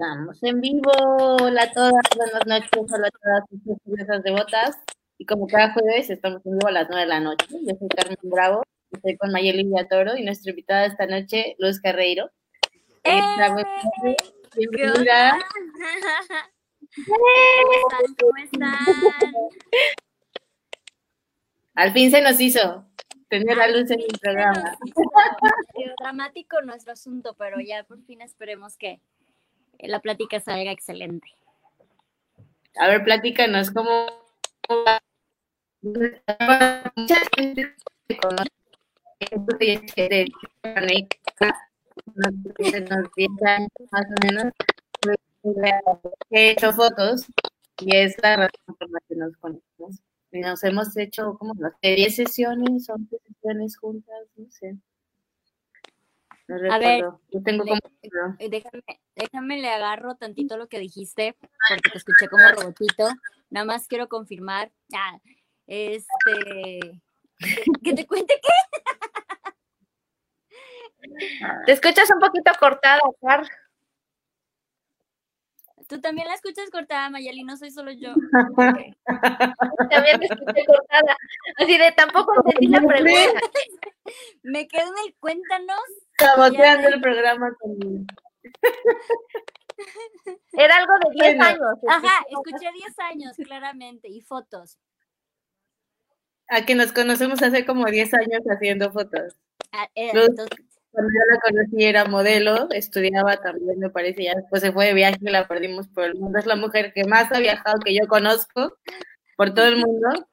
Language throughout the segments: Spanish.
Estamos en vivo. Hola a todas, buenas noches. Hola a todas diosas devotas. Y como cada jueves estamos en vivo a las 9 de la noche. Yo soy Carmen Bravo, estoy con Mayeli Villatoro y nuestra invitada esta noche, Luz Carreiro. ¡Eh! Bienvenida. ¿Cómo están? ¿Cómo están? Al fin se nos hizo tener la luz en el programa. Dramático nuestro asunto, pero ya por fin esperemos que la plática salga excelente. A ver, platícanos cómo. Mucha gente de unos 10 años más o menos. He hecho fotos y es la razón por la que nos conocemos. Nos hemos hecho como no sé, 10 sesiones, 11 sesiones juntas, no sé. No A ver. Yo tengo como. Eh, Déjame, déjame le agarro tantito lo que dijiste, porque te escuché como robotito. Nada más quiero confirmar. Ah, este. Que te cuente qué. Te escuchas un poquito cortada, Car. Tú también la escuchas cortada, Mayeli, no soy solo yo. También te escuché cortada. Así de tampoco entendí la pregunta. Me quedo en el cuéntanos. Saboteando el programa con. Era algo de 10 Bueno, años. Ajá, escuché 10 años, claramente, y fotos. A que nos conocemos hace como 10 años haciendo fotos. Ah, eh, Luz. entonces, Cuando yo la conocí era modelo, estudiaba también, me parece, ya después se fue de viaje y la perdimos por el mundo. Es la mujer que más ha viajado que yo conozco por todo el mundo.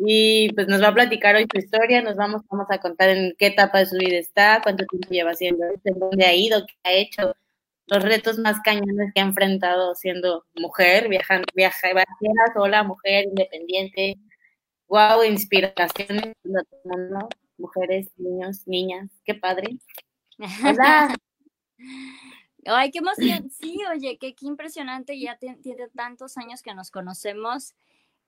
Y pues nos va a platicar hoy su historia, nos vamos, vamos a contar en qué etapa de su vida está, cuánto tiempo lleva haciendo en dónde ha ido, qué ha hecho, los retos más cañones que ha enfrentado siendo mujer, viajando, viaja, viajera sola, mujer, independiente. Wow, inspiraciones mundo, mujeres, niños, niñas, qué padre. Hola. Ay, qué emoción. Sí, oye, qué, qué impresionante. Ya tiene tantos años que nos conocemos.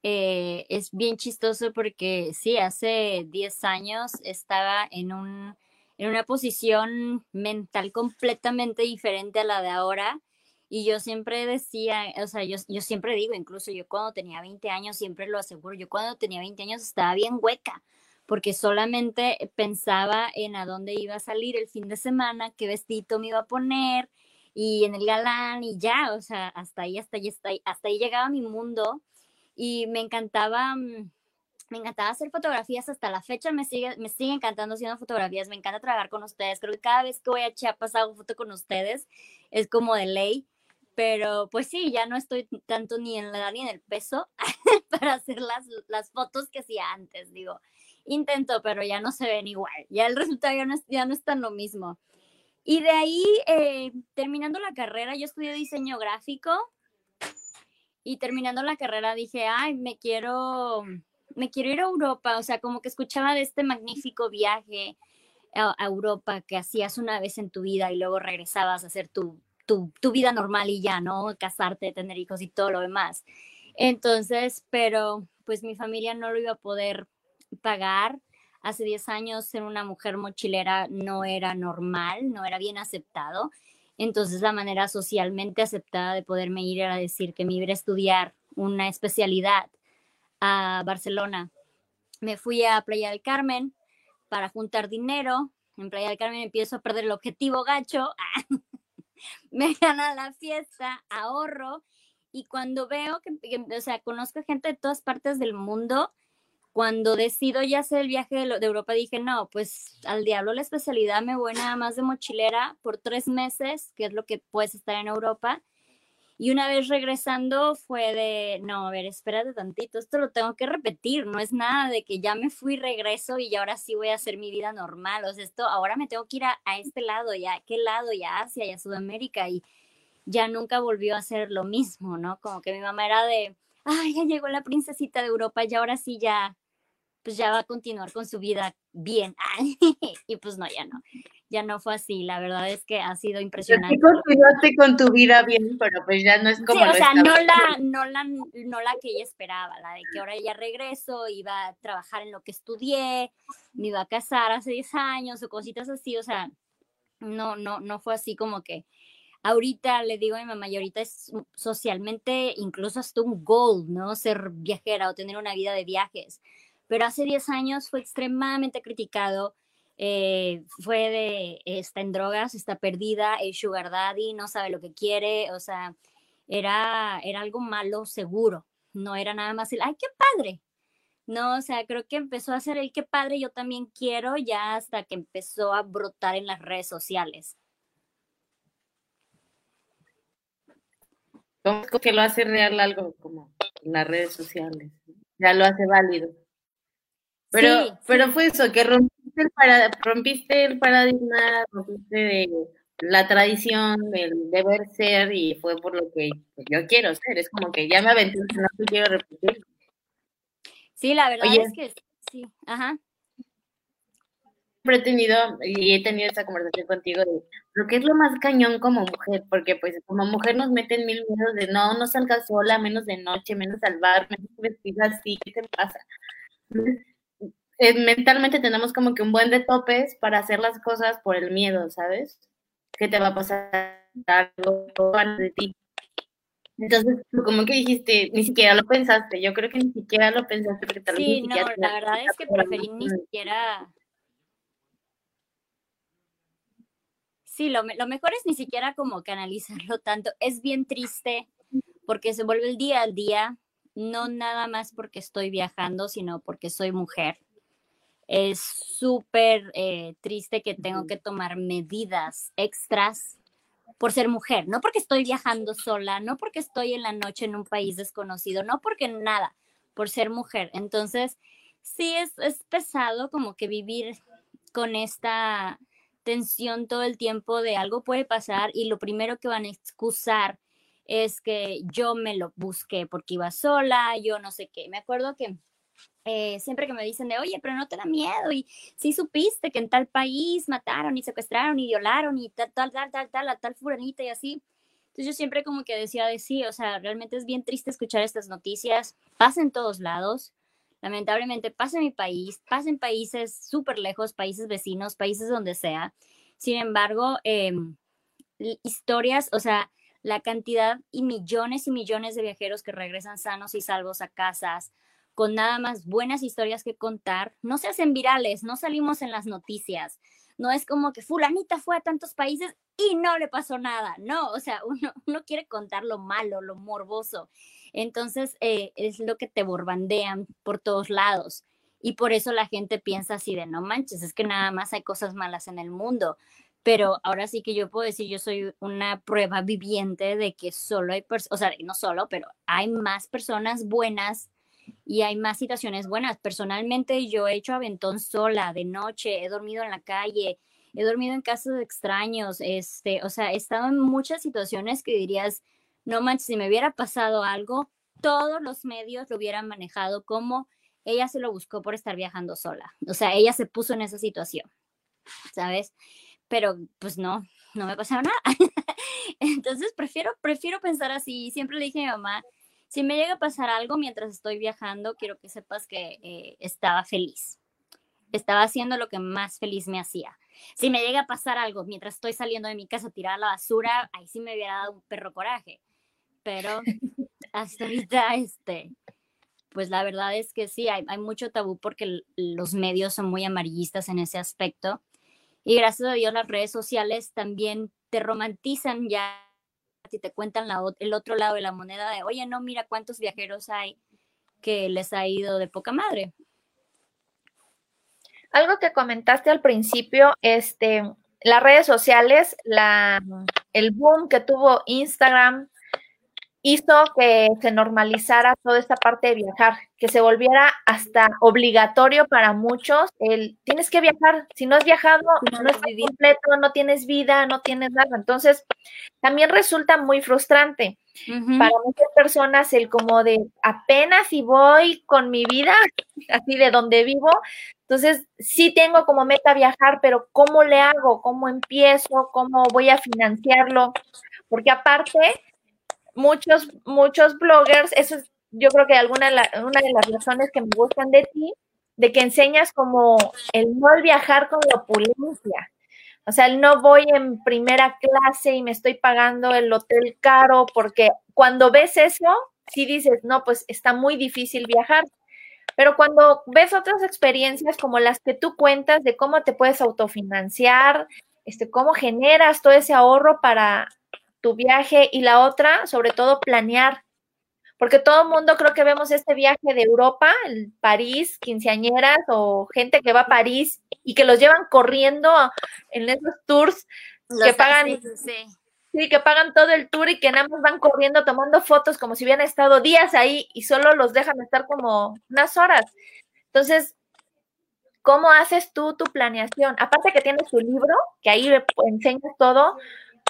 Eh, es bien chistoso porque sí, hace 10 años estaba en un, en una posición mental completamente diferente a la de ahora. Y yo siempre decía, o sea, yo, yo siempre digo, incluso yo cuando tenía 20 años, siempre lo aseguro, yo cuando tenía 20 años estaba bien hueca, porque solamente pensaba en a dónde iba a salir el fin de semana, qué vestido me iba a poner, y en el galán, y ya, o sea, hasta ahí, hasta ahí, hasta ahí, hasta ahí llegaba mi mundo, y me encantaba, mm, me encantaba hacer fotografías, hasta la fecha me sigue, me sigue encantando haciendo fotografías, me encanta trabajar con ustedes, creo que cada vez que voy a Chiapas hago foto con ustedes, es como de ley, pero pues sí, ya no estoy tanto ni en la edad ni en el peso para hacer las, las fotos que hacía antes, digo, intento, pero ya no se ven igual, ya el resultado ya no es, ya no es tan lo mismo. Y de ahí, eh, terminando la carrera, yo estudié diseño gráfico y terminando la carrera dije, ay, me quiero, me quiero ir a Europa, o sea, como que escuchaba de este magnífico viaje a, Europa que hacías una vez en tu vida y luego regresabas a hacer tu, tu, tu vida normal y ya, ¿no? Casarte, tener hijos y todo lo demás. Entonces, pero pues mi familia no lo iba a poder pagar. Hace 10 años ser una mujer mochilera no era normal, no era bien aceptado. Entonces la manera socialmente aceptada de poderme ir era decir que me iba a estudiar una especialidad a Barcelona. Me fui a Playa del Carmen para juntar dinero. En Playa del Carmen empiezo a perder el objetivo gacho. me gana la fiesta, ahorro. Y cuando veo que, o sea, conozco gente de todas partes del mundo, cuando decido ya hacer el viaje de, de Europa, dije, no, pues al diablo la especialidad, me voy nada más de mochilera por tres meses, que es lo que puedes estar en Europa. Y una vez regresando fue de, no, a ver, espérate tantito, esto lo tengo que repetir, no es nada de que ya me fui, regreso y ahora sí voy a hacer mi vida normal, o sea, esto, ahora me tengo que ir a, a este lado, ya, ¿a qué lado? Ya Asia, ya Sudamérica, y ya nunca volvió a ser lo mismo, ¿no? Como que mi mamá era de, ay, ya llegó la princesita de Europa y ahora sí ya, pues ya va a continuar con su vida bien. y pues no, ya no, ya no fue así. La verdad es que ha sido impresionante. Sí, continuaste con tu vida bien, pero pues ya no es como. Sí, o sea, no la, no, la, no la que ella esperaba, la de que ahora ya regreso, iba a trabajar en lo que estudié, me iba a casar hace 10 años o cositas así, o sea, no, no, no fue así como que ahorita le digo a mi mamá, y ahorita es socialmente incluso hasta un goal, ¿no? Ser viajera o tener una vida de viajes. Pero hace 10 años fue extremadamente criticado. Eh, fue de, está en drogas, está perdida, es sugar daddy, no sabe lo que quiere, o sea, era, era algo malo seguro, no era nada más el, ay, qué padre. No, o sea, creo que empezó a ser el qué padre, yo también quiero, ya hasta que empezó a brotar en las redes sociales. ¿Cómo que lo hace real algo como en las redes sociales? Ya lo hace válido. Pero, pero fue eso, que rompiste el, rompiste el paradigma, rompiste de la tradición, del deber ser, y fue por lo que yo quiero ser. Es como que ya me aventé, no te quiero repetir. Sí, la verdad es que sí, ajá he tenido y he tenido esa conversación contigo de lo que es lo más cañón como mujer, porque pues como mujer nos meten mil miedos de no, no salgas sola, menos de noche, menos al bar, menos vestida así, ¿qué te pasa? Eh, mentalmente tenemos como que un buen de topes para hacer las cosas por el miedo, ¿sabes? ¿Qué te va a pasar algo de ti? Entonces, como que dijiste, ni siquiera lo pensaste. Yo creo que ni siquiera lo pensaste. Porque tal sí, no, la verdad es que preferí ni siquiera Sí, lo, mejor es ni siquiera como que analizarlo tanto. Es bien triste porque se vuelve el día al día, no nada más porque estoy viajando, sino porque soy mujer. Es súper eh, triste que tengo que tomar medidas extras por ser mujer, no porque estoy viajando sola, no porque estoy en la noche en un país desconocido, no porque nada, por ser mujer. Entonces, sí es, es pesado como que vivir con esta tensión todo el tiempo de algo puede pasar y lo primero que van a excusar es que yo me lo busqué porque iba sola, yo no sé qué. Me acuerdo que eh, siempre que me dicen de, oye, pero no te da miedo y si supiste que en tal país mataron y secuestraron y violaron y tal, tal, tal, tal, tal, a tal furanita y así. Entonces yo siempre como que decía de sí, o sea, realmente es bien triste escuchar estas noticias, pasa en todos lados, lamentablemente pasa en mi país, pasa en países súper lejos, países vecinos, países donde sea. Sin embargo, em, historias, o sea, la cantidad y millones y millones de viajeros que regresan sanos y salvos a casas, con nada más buenas historias que contar, no se hacen virales, no salimos en las noticias. No es como que fulanita fue a tantos países y no le pasó nada. No, o sea, uno, uno quiere contar lo malo, lo morboso. Entonces, eh, es lo que te borbandean por todos lados. Y por eso la gente piensa así de, no manches, es que nada más hay cosas malas en el mundo. Pero ahora sí que yo puedo decir, yo soy una prueba viviente de que solo hay personas, o sea, no solo, pero hay más personas buenas y hay más situaciones buenas. Personalmente yo he hecho aventón sola, de noche, he dormido en la calle, he dormido en casas de extraños, este, o sea, he estado en muchas situaciones que dirías, no manches, si me hubiera pasado algo, todos los medios lo hubieran manejado como ella se lo buscó por estar viajando sola. O sea, ella se puso en esa situación, ¿sabes? Pero pues no, no me pasó nada. Entonces prefiero, prefiero pensar así. Siempre le dije a mi mamá, si me llega a pasar algo mientras estoy viajando, quiero que sepas que eh, estaba feliz. Estaba haciendo lo que más feliz me hacía. Si me llega a pasar algo mientras estoy saliendo de mi casa a tirar la basura, ahí sí me hubiera dado un perro coraje pero hasta ahorita, este, pues la verdad es que sí, hay, hay mucho tabú porque los medios son muy amarillistas en ese aspecto. Y gracias a Dios las redes sociales también te romantizan ya y te cuentan la, el otro lado de la moneda de, oye, no, mira cuántos viajeros hay que les ha ido de poca madre. Algo que comentaste al principio, este, las redes sociales, la, el boom que tuvo Instagram, hizo que se normalizara toda esta parte de viajar, que se volviera hasta obligatorio para muchos el tienes que viajar, si no has viajado, no, no estás completo, no tienes vida, no tienes nada. Entonces, también resulta muy frustrante para muchas personas el como de apenas si voy con mi vida, así de donde vivo, entonces sí tengo como meta viajar, pero ¿cómo le hago? ¿Cómo empiezo? ¿Cómo voy a financiarlo? Porque aparte, muchos, muchos bloggers, eso es yo creo que alguna una de las razones que me gustan de ti, de que enseñas como el no viajar con la opulencia. O sea, el no voy en primera clase y me estoy pagando el hotel caro, porque cuando ves eso, sí dices, no, pues está muy difícil viajar. Pero cuando ves otras experiencias como las que tú cuentas de cómo te puedes autofinanciar, este, cómo generas todo ese ahorro para tu viaje y la otra, sobre todo planear. Porque todo el mundo creo que vemos este viaje de Europa, el París, quinceañeras o gente que va a París y que los llevan corriendo en esos tours que pagan. Sí, que pagan todo el tour y que nada más van corriendo tomando fotos como si hubieran estado días ahí y solo los dejan estar como unas horas. Entonces, ¿cómo haces tú tu planeación? Aparte que tienes tu libro, que ahí enseñas todo,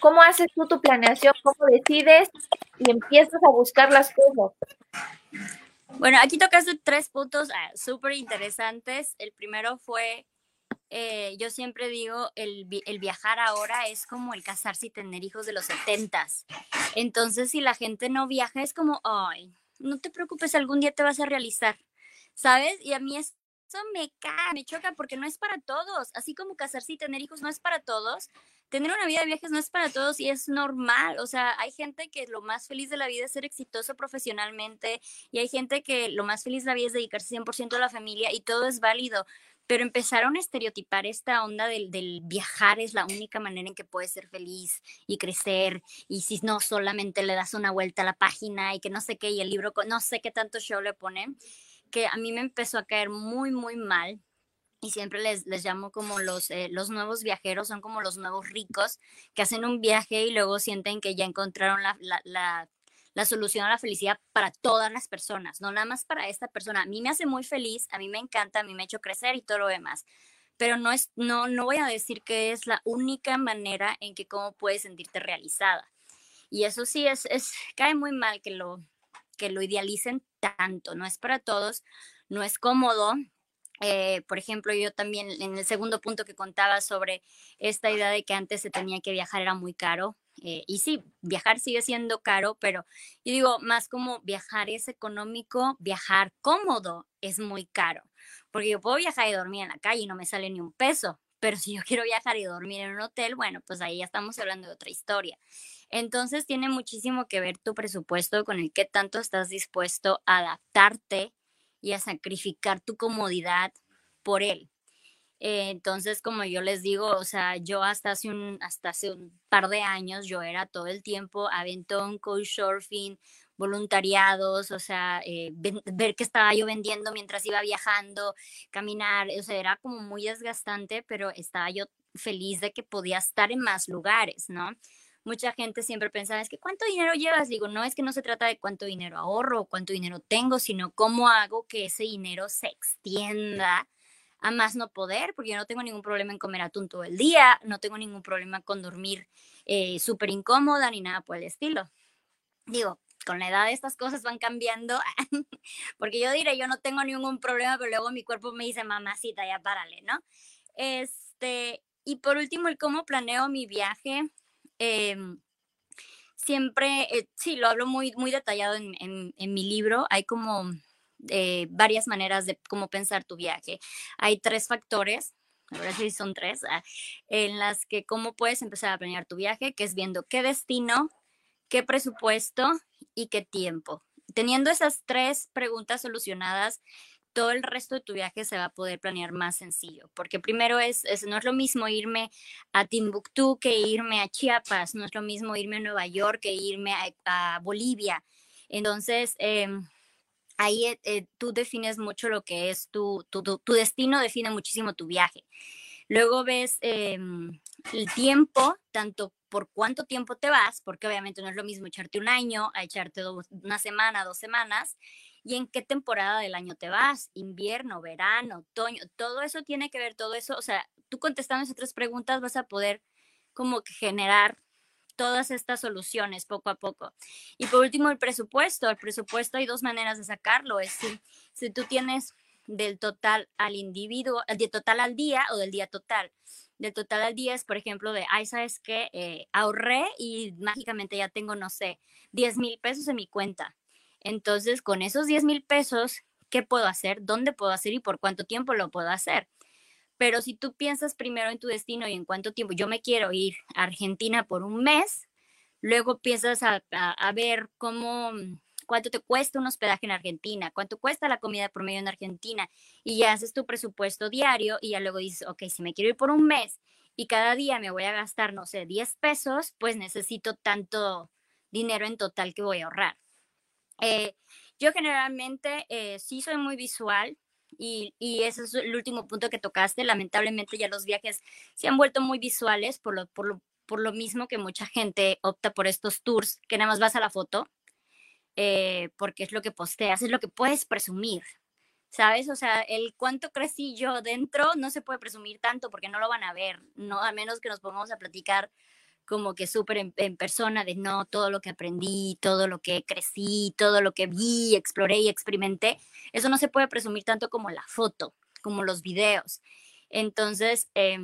¿cómo haces tú tu planeación? ¿Cómo decides y empiezas a buscar las cosas? Bueno, aquí tocaste tres puntos ah, súper interesantes. El primero fue eh, yo siempre digo, el, el, viajar ahora es como el casarse y tener hijos de los setentas. Entonces, si la gente no viaja, es como, ay, no te preocupes, algún día te vas a realizar, ¿sabes? Y a mí eso me cae, me choca porque no es para todos. Así como casarse y tener hijos no es para todos. Tener una vida de viajes no es para todos y es normal. O sea, hay gente que lo más feliz de la vida es ser exitoso profesionalmente y hay gente que lo más feliz de la vida es dedicarse 100% a la familia y todo es válido pero empezaron a estereotipar esta onda del, del, viajar es la única manera en que puedes ser feliz y crecer, y si no, solamente le das una vuelta a la página y que no sé qué, y el libro, no sé qué tanto show le ponen, que a mí me empezó a caer muy, muy mal. Y siempre les, les llamo como los, eh, los nuevos viajeros, son como los nuevos ricos que hacen un viaje y luego sienten que ya encontraron la, la, la la solución a la felicidad para todas las personas, no nada más para esta persona. A mí me hace muy feliz, a mí me encanta, a mí me ha hecho crecer y todo lo demás, pero no, es, no, no voy a decir que es la única manera en que cómo puedes sentirte realizada. Y eso sí, es, es, cae muy mal que lo, que lo idealicen tanto, no es para todos, no es cómodo, eh, por ejemplo, yo también en el segundo punto que contaba sobre esta idea de que antes se tenía que viajar era muy caro. Eh, y sí, viajar sigue siendo caro, pero yo digo, más como viajar es económico, viajar cómodo es muy caro. Porque yo puedo viajar y dormir en la calle y no me sale ni un peso. Pero si yo quiero viajar y dormir en un hotel, bueno, pues ahí ya estamos hablando de otra historia. Entonces tiene muchísimo que ver tu presupuesto con el que tanto estás dispuesto a adaptarte y a sacrificar tu comodidad por él. Eh, entonces, como yo les digo, o sea, yo hasta hace un, hasta hace un par de años, yo era todo el tiempo aventón, coach surfing, voluntariados, o sea, eh, ver qué estaba yo vendiendo mientras iba viajando, caminar, o sea, era como muy desgastante, pero estaba yo feliz de que podía estar en más lugares, ¿no? Mucha gente siempre pensaba, es que ¿cuánto dinero llevas? Digo, no es que no se trata de cuánto dinero ahorro o cuánto dinero tengo, sino cómo hago que ese dinero se extienda a más no poder, porque yo no tengo ningún problema en comer atún todo el día, no tengo ningún problema con dormir eh, súper incómoda ni nada por el estilo. Digo, con la edad estas cosas van cambiando, porque yo diré, yo no tengo ningún problema, pero luego mi cuerpo me dice, mamacita, ya párale, ¿no? Este, y por último, el cómo planeo mi viaje. Em, siempre, eh, sí, lo hablo muy, muy detallado en, en mi libro. Hay como eh, varias maneras de cómo pensar tu viaje. Hay tres factores, ahora sí son tres, ah, en las que cómo puedes empezar a planear tu viaje, que es viendo qué destino, qué presupuesto y qué tiempo. Teniendo esas tres preguntas solucionadas, todo el resto de tu viaje se va a poder planear más sencillo, porque primero es, no es lo mismo irme a Timbuktu que irme a Chiapas, no es lo mismo irme a Nueva York que irme a, Bolivia. Entonces, em, ahí eh, eh, tú defines mucho lo que es tu, destino, define muchísimo tu viaje. Luego ves em, el tiempo, tanto por cuánto tiempo te vas, porque obviamente no es lo mismo echarte un año a echarte una semana, dos semanas, y en qué temporada del año te vas, invierno, verano, otoño, todo eso tiene que ver, todo eso, o sea, tú contestando esas tres preguntas vas a poder como que generar todas estas soluciones poco a poco. Y por último, el presupuesto. El presupuesto hay dos maneras de sacarlo. Es si, si tú tienes del total al individuo, del total al día o del día total. Del total al día es, por ejemplo, de, ay, ¿sabes qué? Eh, ahorré y mágicamente ya tengo, no sé, 10 mil pesos en mi cuenta. Entonces, con esos 10 mil pesos, ¿qué puedo hacer? ¿Dónde puedo hacer y por cuánto tiempo lo puedo hacer? Pero si tú piensas primero en tu destino y en cuánto tiempo, yo me quiero ir a Argentina por un mes, luego piensas a, ver cómo cuánto te cuesta un hospedaje en Argentina, cuánto cuesta la comida promedio en Argentina, y ya haces tu presupuesto diario y ya luego dices, ok, si me quiero ir por un mes y cada día me voy a gastar, no sé, 10 pesos, pues necesito tanto dinero en total que voy a ahorrar. Eh, yo generalmente eh, sí soy muy visual, y, y, ese es el último punto que tocaste. Lamentablemente ya los viajes se han vuelto muy visuales por lo, por lo, por lo mismo que mucha gente opta por estos tours que nada más vas a la foto eh, porque es lo que posteas, es lo que puedes presumir, ¿sabes? O sea, el cuánto crecí yo dentro no se puede presumir tanto porque no lo van a ver, no a menos que nos pongamos a platicar como que súper en, persona de no, todo lo que aprendí, todo lo que crecí, todo lo que vi, exploré y experimenté, eso no se puede presumir tanto como la foto, como los videos. Entonces, eh,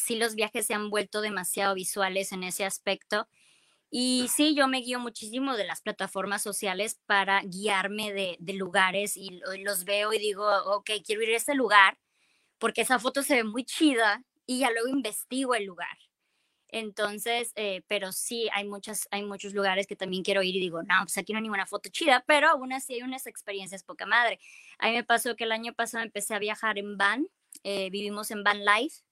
sí los viajes se han vuelto demasiado visuales en ese aspecto y sí, yo me guío muchísimo de las plataformas sociales para guiarme de, lugares y los veo y digo, ok, quiero ir a ese lugar porque esa foto se ve muy chida y ya luego investigo el lugar. Entonces, eh, pero sí, hay, muchas, hay muchos lugares que también quiero ir y digo, no, pues aquí no hay ninguna foto chida, pero aún así hay unas experiencias poca madre. A mí me pasó que el año pasado empecé a viajar en van, eh, vivimos en Van Life,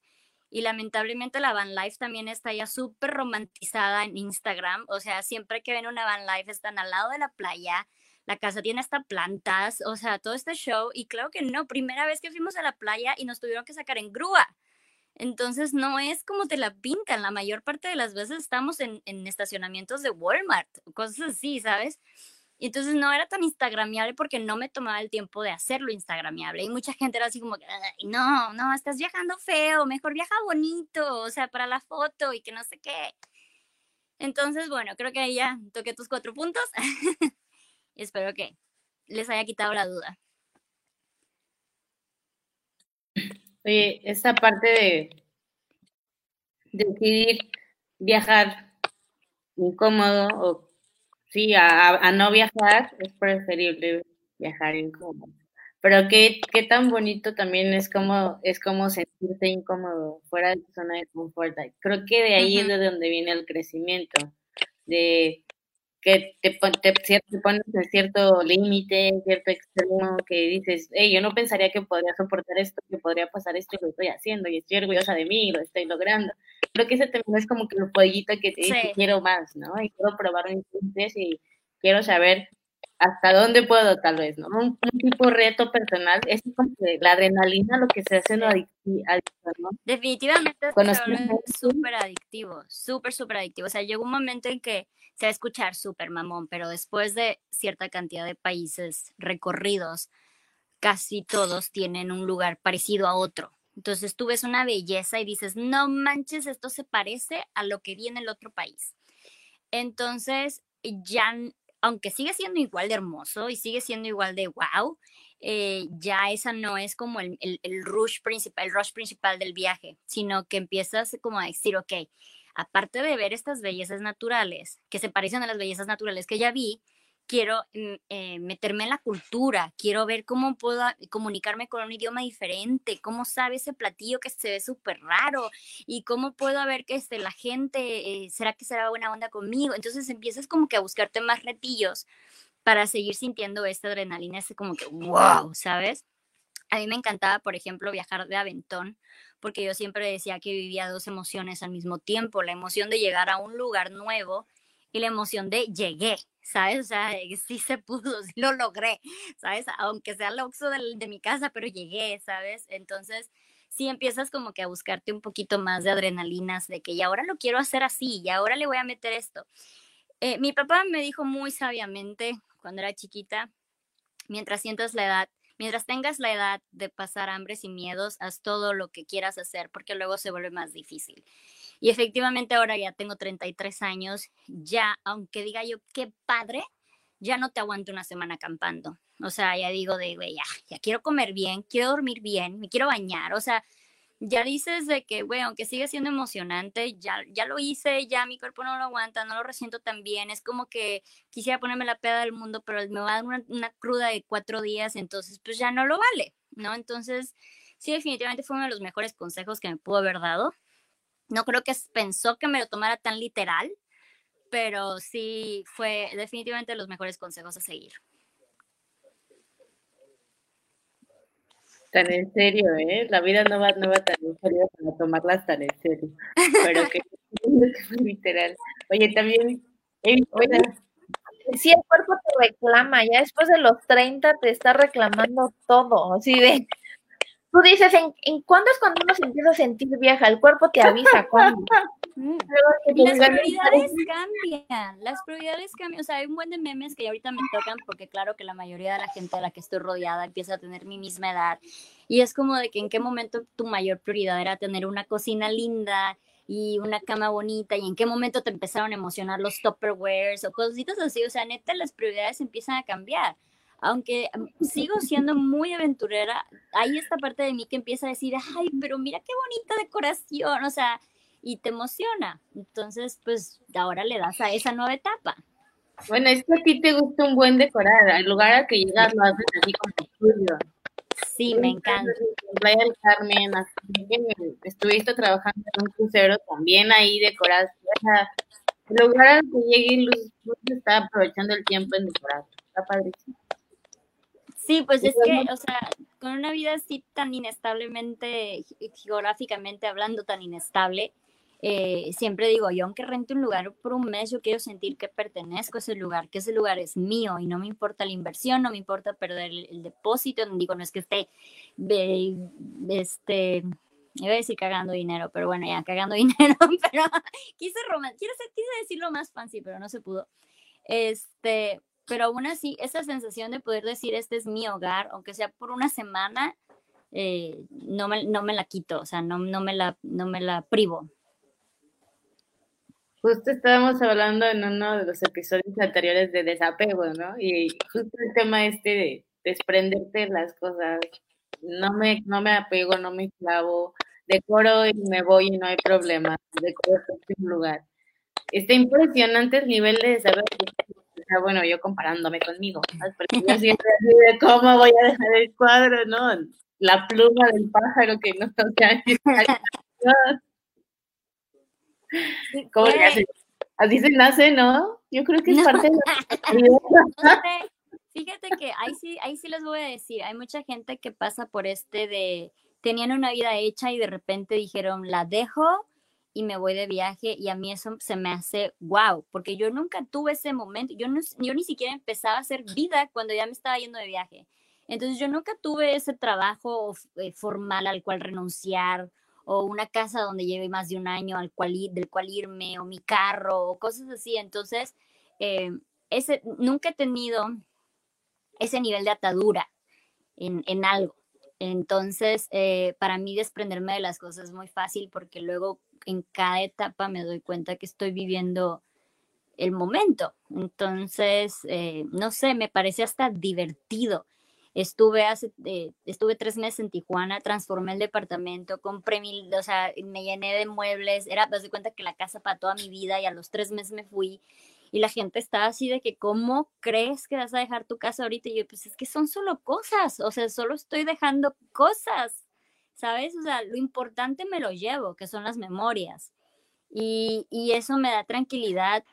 y lamentablemente la van life también está ya súper romantizada en Instagram. O sea, siempre que ven una van life están al lado de la playa, la casa tiene hasta plantas, o sea, todo este show. Y claro que no, primera vez que fuimos a la playa y nos tuvieron que sacar en grúa. Entonces no es como te la pintan. La mayor parte de las veces estamos en, en estacionamientos de Walmart, cosas así, ¿sabes? Y entonces no era tan instagramiable porque no me tomaba el tiempo de hacerlo instagramiable. Y mucha gente era así como, no, no, estás viajando feo, mejor viaja bonito, o sea, para la foto y que no sé qué. Entonces, bueno, creo que ahí ya toqué tus cuatro puntos. espero que les haya quitado la duda. Oye, esta parte de decidir viajar incómodo o Sí, a, no viajar es preferible viajar incómodo. Pero qué, qué tan bonito también es como, es como sentirse incómodo fuera de tu zona de confort. Creo que de ahí es de donde viene el crecimiento, de que te, te, pones en cierto límite, cierto extremo, que dices, hey, yo no pensaría que podría soportar esto, que podría pasar esto y lo estoy haciendo y estoy orgullosa de mí, lo estoy logrando. Creo que ese también es como que el pollito que te dice, quiero más, ¿no? Y quiero probar un y quiero saber hasta dónde puedo, tal vez, ¿no? Un, tipo de reto personal, es como que la adrenalina lo que se hace en adictivo, ¿no? Definitivamente es súper adictivo, súper, súper adictivo. O sea, llegó un momento en que se va a escuchar súper mamón, pero después de cierta cantidad de países recorridos, casi todos tienen un lugar parecido a otro. Entonces tú ves una belleza y dices, no manches, esto se parece a lo que vi en el otro país. Entonces, ya aunque sigue siendo igual de hermoso y sigue siendo igual de wow, eh, ya esa no es como el, rush principal, el rush principal del viaje, sino que empiezas como a decir, ok, aparte de ver estas bellezas naturales, que se parecen a las bellezas naturales que ya vi, quiero mm, eh, meterme en la cultura, quiero ver cómo puedo comunicarme con un idioma diferente, cómo sabe ese platillo que se ve súper raro y cómo puedo ver que este, la gente, eh, ¿será que será buena onda conmigo? Entonces empiezas como que a buscarte más retillos para seguir sintiendo esta adrenalina, ese como que, wow, ¿sabes? A mí me encantaba, por ejemplo, viajar de aventón, porque yo siempre decía que vivía dos emociones al mismo tiempo, la emoción de llegar a un lugar nuevo y la emoción de llegué, ¿sabes? O sea, sí se pudo, sí lo logré, ¿sabes? Aunque sea el de mi casa, pero llegué, ¿sabes? Entonces, sí empiezas como que a buscarte un poquito más de adrenalinas, de que y ahora lo quiero hacer así, y ahora le voy a meter esto. Eh, mi papá me dijo muy sabiamente cuando era chiquita, mientras sientas la edad, mientras tengas la edad de pasar hambres y miedos, haz todo lo que quieras hacer, porque luego se vuelve más difícil. Y efectivamente ahora ya tengo 33 años, ya, aunque diga yo, qué padre, ya no te aguanto una semana acampando. O sea, ya digo de, güey, ya, quiero comer bien, quiero dormir bien, me quiero bañar. O sea, ya dices de que, güey, aunque sigue siendo emocionante, ya, ya lo hice, ya mi cuerpo no lo aguanta, no lo resiento tan bien. Es como que quisiera ponerme la peda del mundo, pero me va a dar una, una cruda de cuatro días, entonces pues ya no lo vale, ¿no? Entonces, sí, definitivamente fue uno de los mejores consejos que me pudo haber dado. No creo que pensó que me lo tomara tan literal, pero sí fue definitivamente los mejores consejos a seguir. Tan en serio, ¿eh? La vida no va, no va tan en serio para tomarlas tan en serio. Pero que literal. Oye, también, eh, oye, si el cuerpo te reclama, ya después de los 30 te está reclamando todo, así de, Tú dices, ¿en, ¿en cuándo es cuando uno se empieza a sentir vieja? El cuerpo te avisa cuándo. Mm. las prioridades cambian, las prioridades cambian. O sea, hay un buen de memes que ahorita me tocan porque claro que la mayoría de la gente a la que estoy rodeada empieza a tener mi misma edad. Y es como de que en qué momento tu mayor prioridad era tener una cocina linda y una cama bonita y en qué momento te empezaron a emocionar los tupperwares o cositas así. O sea, neta, las prioridades empiezan a cambiar aunque sigo siendo muy aventurera, hay esta parte de mí que empieza a decir, ay, pero mira qué bonita decoración, o sea, y te emociona. Entonces, pues ahora le das a esa nueva etapa. Bueno, es que a ti te gusta un buen decorar, al lugar al que llegas lo haces así como estudio. Sí, me encanta. Playa del Carmen, así que estuviste trabajando en un crucero, también ahí decoraste. O sea, el lugar al que llegué, Luz, Luz está aprovechando el tiempo en decorar. Está padrísimo. Sí, pues es que, o sea, con una vida así tan inestablemente, geográficamente hablando, tan inestable, eh, siempre digo, yo aunque rente un lugar por un mes, yo quiero sentir que pertenezco a ese lugar, que ese lugar es mío y no me importa la inversión, no me importa perder el, depósito, digo, no es que esté, este, iba a decir cagando dinero, pero bueno, ya cagando dinero, pero quise, quise, quise decirlo más fancy, pero no se pudo. Este, pero aún así, esa sensación de poder decir, este es mi hogar, aunque sea por una semana, eh, no, me, no me la quito, o sea, no, no, me la, no me la privo. Justo estábamos hablando en uno de los episodios anteriores de desapego, ¿no? Y justo el tema este de desprenderte de las cosas, no me, no me apego, no me clavo, decoro y me voy y no hay problema, decoro en un lugar. Está impresionante el nivel de desarrollo sea, bueno, yo comparándome conmigo, porque yo siempre así de cómo voy a dejar el cuadro, ¿no? La pluma del pájaro que no toca. ¿Cómo se hace? Así se nace, ¿no? Yo creo que es parte de la Fíjate que ahí sí, ahí sí les voy a decir, hay mucha gente que pasa por este de, tenían una vida hecha y de repente dijeron, la dejo y me voy de viaje y a mí eso se me hace wow, porque yo nunca tuve ese momento, yo, no, yo ni siquiera empezaba a hacer vida cuando ya me estaba yendo de viaje. Entonces yo nunca tuve ese trabajo eh, formal al cual renunciar o una casa donde lleve más de un año al cual del cual irme o mi carro o cosas así. Entonces, eh, ese, nunca he tenido ese nivel de atadura en, en algo. Entonces, eh, para mí desprenderme de las cosas es muy fácil porque luego en cada etapa me doy cuenta que estoy viviendo el momento. Entonces, eh, no sé, me parece hasta divertido. Estuve hace, eh, estuve tres meses en Tijuana, transformé el departamento, compré mil, o sea, me llené de muebles, era, me doy cuenta que la casa para toda mi vida y a los tres meses me fui y la gente estaba así de que, ¿cómo crees que vas a dejar tu casa ahorita? Y yo, pues es que son solo cosas, o sea, solo estoy dejando cosas. ¿Sabes? O sea, lo importante me lo llevo, que son las memorias. Y, eso me da tranquilidad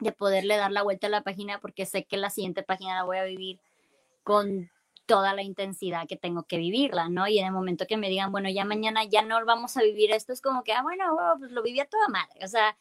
de poderle dar la vuelta a la página porque sé que la siguiente página la voy a vivir con toda la intensidad que tengo que vivirla, ¿no? Y en el momento que me digan, bueno, ya mañana ya no vamos a vivir esto, es como que, ah, bueno, oh, pues lo viví a toda madre. O sea,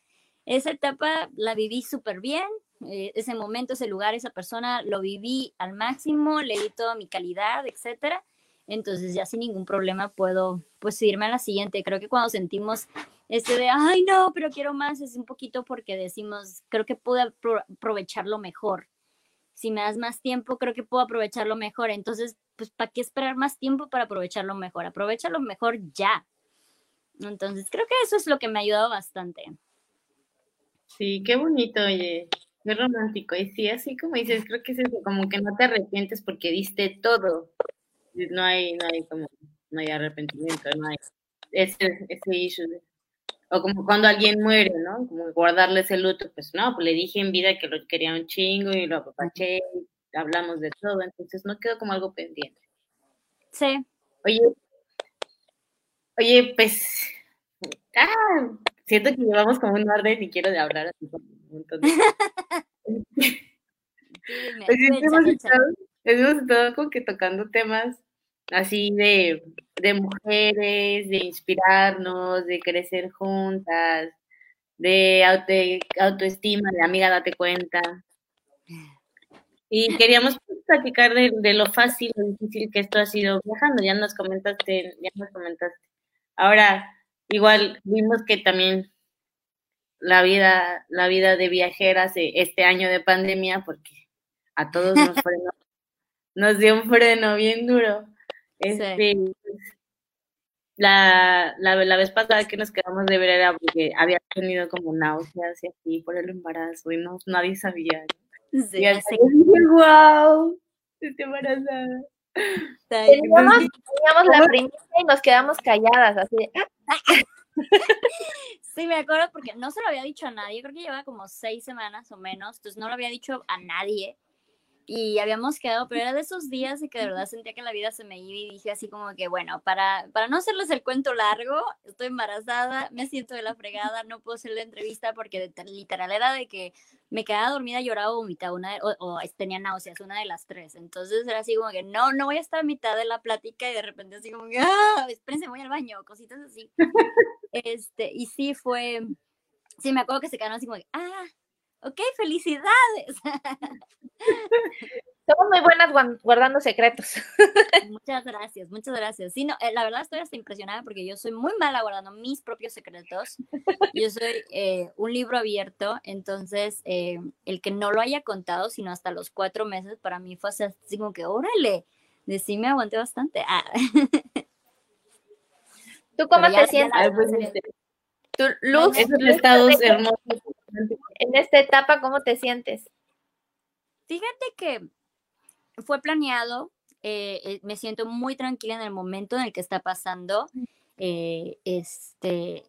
esa etapa la viví súper bien, eh, ese momento, ese lugar, esa persona, lo viví al máximo, le di toda mi calidad, etcétera entonces ya sin ningún problema puedo pues irme a la siguiente. Creo que cuando sentimos este de, ay no, pero quiero más, es un poquito porque decimos, creo que puedo aprovecharlo mejor. Si me das más tiempo, creo que puedo aprovecharlo mejor. Entonces, pues, ¿para qué esperar más tiempo para aprovecharlo mejor? Aprovechalo mejor ya. Entonces, creo que eso es lo que me ha ayudado bastante. Sí, qué bonito, oye, qué romántico. Y sí, así como dices, creo que es eso, como que no te arrepientes porque diste todo. No hay, no hay como, no hay arrepentimiento, no hay ese, ese issue. O como cuando alguien muere, ¿no? Como guardarle ese luto, pues no, pues le dije en vida que lo quería un chingo y lo apapaché, hablamos de todo, entonces no quedó como algo pendiente. Sí. Oye, oye, pues, ah, siento que llevamos como un orden y quiero de hablar así como un montón de... pues, hemos, estado, hemos estado como que tocando temas así de, de mujeres, de inspirarnos, de crecer juntas, de autoestima, de amiga, date cuenta. Y queríamos platicar de, de, lo fácil o difícil que esto ha sido viajando. Ya nos comentaste, ya nos comentaste. Ahora, igual vimos que también la vida, la vida de viajeras este año de pandemia, porque a todos nos, nos dio un freno bien duro. Este, la, la, la, vez pasada que nos quedamos de ver era porque había tenido como náuseas y así por el embarazo y no, nadie sabía. Sí, y así dije, wow, estoy embarazada. Teníamos, teníamos la primera y nos quedamos calladas, así. Sí, me acuerdo porque no se lo había dicho a nadie, creo que lleva como seis semanas o menos, entonces no lo había dicho a nadie y habíamos quedado, pero era de esos días de que de verdad sentía que la vida se me iba y dije así como que, bueno, para, para no hacerles el cuento largo, estoy embarazada, me siento de la fregada, no puedo hacer la entrevista porque literal era de que me quedaba dormida, lloraba o vomitaba, una o, tenía náuseas, una de las tres. Entonces era así como que, no, no voy a estar a mitad de la plática y de repente así como que, ah, espérense, voy al baño, cositas así. este, y sí fue, sí me acuerdo que se quedaron así como que, ah, ok, felicidades. Somos muy buenas guardando secretos. Muchas gracias, muchas gracias. Sí, no, eh, la verdad estoy hasta impresionada porque yo soy muy mala guardando mis propios secretos. Yo soy eh, un libro abierto, entonces eh, el que no lo haya contado, sino hasta los cuatro meses, para mí fue así como que, órale, de sí me aguanté bastante. Ah. ¿Tú cómo te sientes? ¿Tu luz? Esos estados hermosos en esta etapa, ¿cómo te sientes? Fíjate que fue planeado, eh, eh, me siento muy tranquila en el momento en el que está pasando. Eh, este,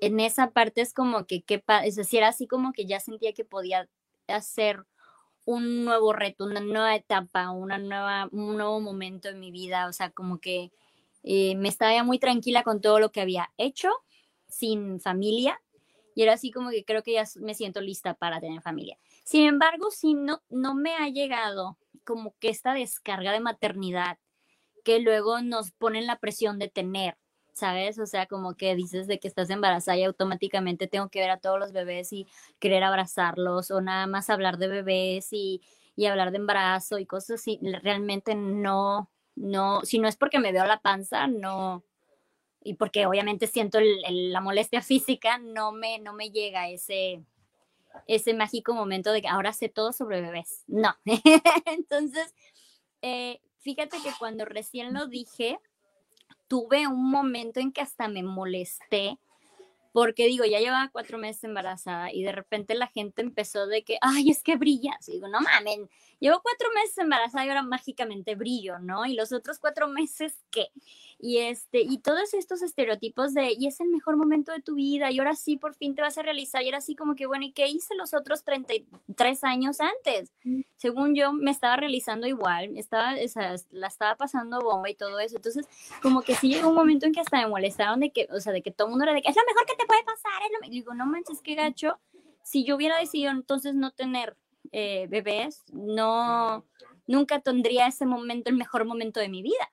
en esa parte es como que, es decir, era así como que ya sentía que podía hacer un nuevo reto, una nueva etapa, una nueva, un nuevo momento en mi vida, o sea, como que me estaba ya muy tranquila con todo lo que había hecho, sin familia, y era así como que creo que ya me siento lista para tener familia. Sin embargo, si no, no me ha llegado como que esta descarga de maternidad que luego nos ponen la presión de tener, ¿sabes? O sea, como que dices de que estás embarazada y automáticamente tengo que ver a todos los bebés y querer abrazarlos o nada más hablar de bebés y, y hablar de embarazo y cosas así. Realmente no, no, si no es porque me veo la panza, no, y porque obviamente siento la molestia física, no me, no me llega ese, ese mágico momento de que ahora sé todo sobre bebés. No. Entonces, eh, fíjate que cuando recién lo dije, tuve un momento en que hasta me molesté porque digo, ya llevaba cuatro meses embarazada y de repente la gente empezó de que, ay, es que brillas. Digo, no mamen, llevo cuatro meses embarazada y ahora mágicamente brillo, ¿no? Y los otros cuatro meses, ¿qué? Y, este, y todos estos estereotipos de, y es el mejor momento de tu vida, y ahora sí por fin te vas a realizar, y era así como que, bueno, ¿y qué hice los otros 33 años antes? Mm. Según yo, me estaba realizando igual, estaba, la estaba pasando bomba y todo eso. Entonces, como que sí llegó un momento en que hasta me molestaron de que, o sea, de que todo el mundo era de que es lo mejor que te puede pasar. Es Y digo, no manches, qué gacho. Si yo hubiera decidido entonces no tener eh, bebés, no, nunca tendría ese momento, el mejor momento de mi vida.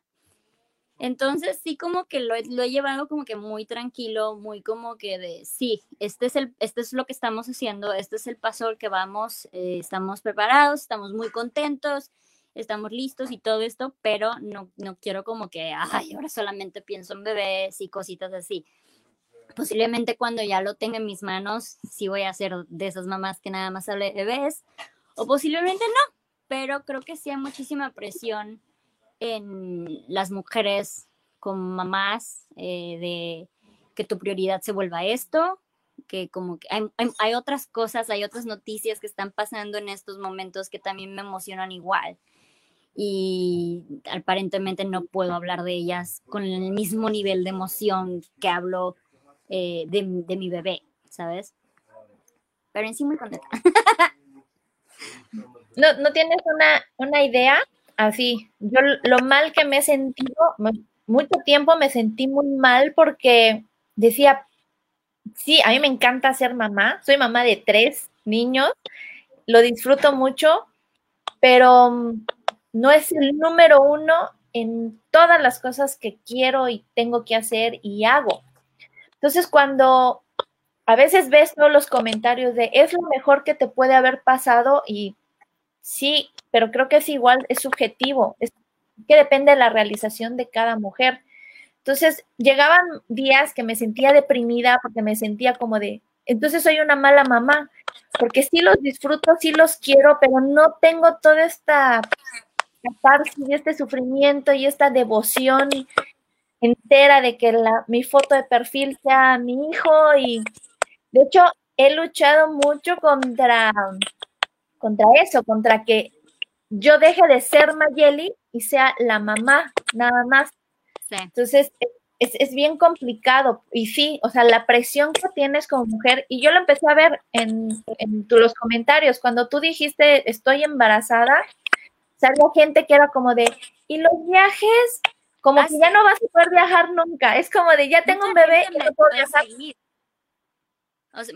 Entonces sí como que lo, lo, he llevado como que muy tranquilo, muy como que de, sí, este es, el, este es lo que estamos haciendo, este es el paso al que vamos, eh, estamos preparados, estamos muy contentos estamos listos y todo esto, pero no, no quiero como que, ay, ahora solamente pienso en bebés y cositas así. Posiblemente cuando ya lo tenga en mis manos, sí voy a ser de esas mamás que nada más hable de bebés, o posiblemente no, pero creo que sí hay muchísima presión en las mujeres como mamás eh, de que tu prioridad se vuelva esto, que como que hay, hay, otras cosas, hay otras noticias que están pasando en estos momentos que también me emocionan igual. Y aparentemente no puedo hablar de ellas con el mismo nivel de emoción que hablo eh, de, de, mi bebé, ¿sabes? Pero en sí muy contenta. ¿No, no tienes una, una idea? Así, yo lo mal que me he sentido, mucho tiempo me sentí muy mal porque decía, sí, a mí me encanta ser mamá, soy mamá de tres niños, lo disfruto mucho, pero mm, no es el número uno en todas las cosas que quiero y tengo que hacer y hago. Entonces, cuando a veces ves todos los comentarios de es lo mejor que te puede haber pasado y sí, pero creo que es igual, es subjetivo, es que depende de la realización de cada mujer. Entonces, llegaban días que me sentía deprimida porque me sentía como de, entonces soy una mala mamá, porque sí los disfruto, sí los quiero, pero no tengo toda esta catarsis y este sufrimiento y esta devoción entera de que la, mi foto de perfil sea mi hijo y de hecho he luchado mucho contra contra eso, contra que yo deje de ser Mayeli y sea la mamá, nada más. Entonces, es, es, bien complicado. Y sí, o sea, la presión que tienes como mujer, y yo lo empecé a ver en, en los comentarios, cuando tú dijiste estoy embarazada, salía gente que era como de, ¿y los viajes? Como ah, que ya no vas a poder viajar nunca. Es como de, ya tengo un bebé y no puedo viajar.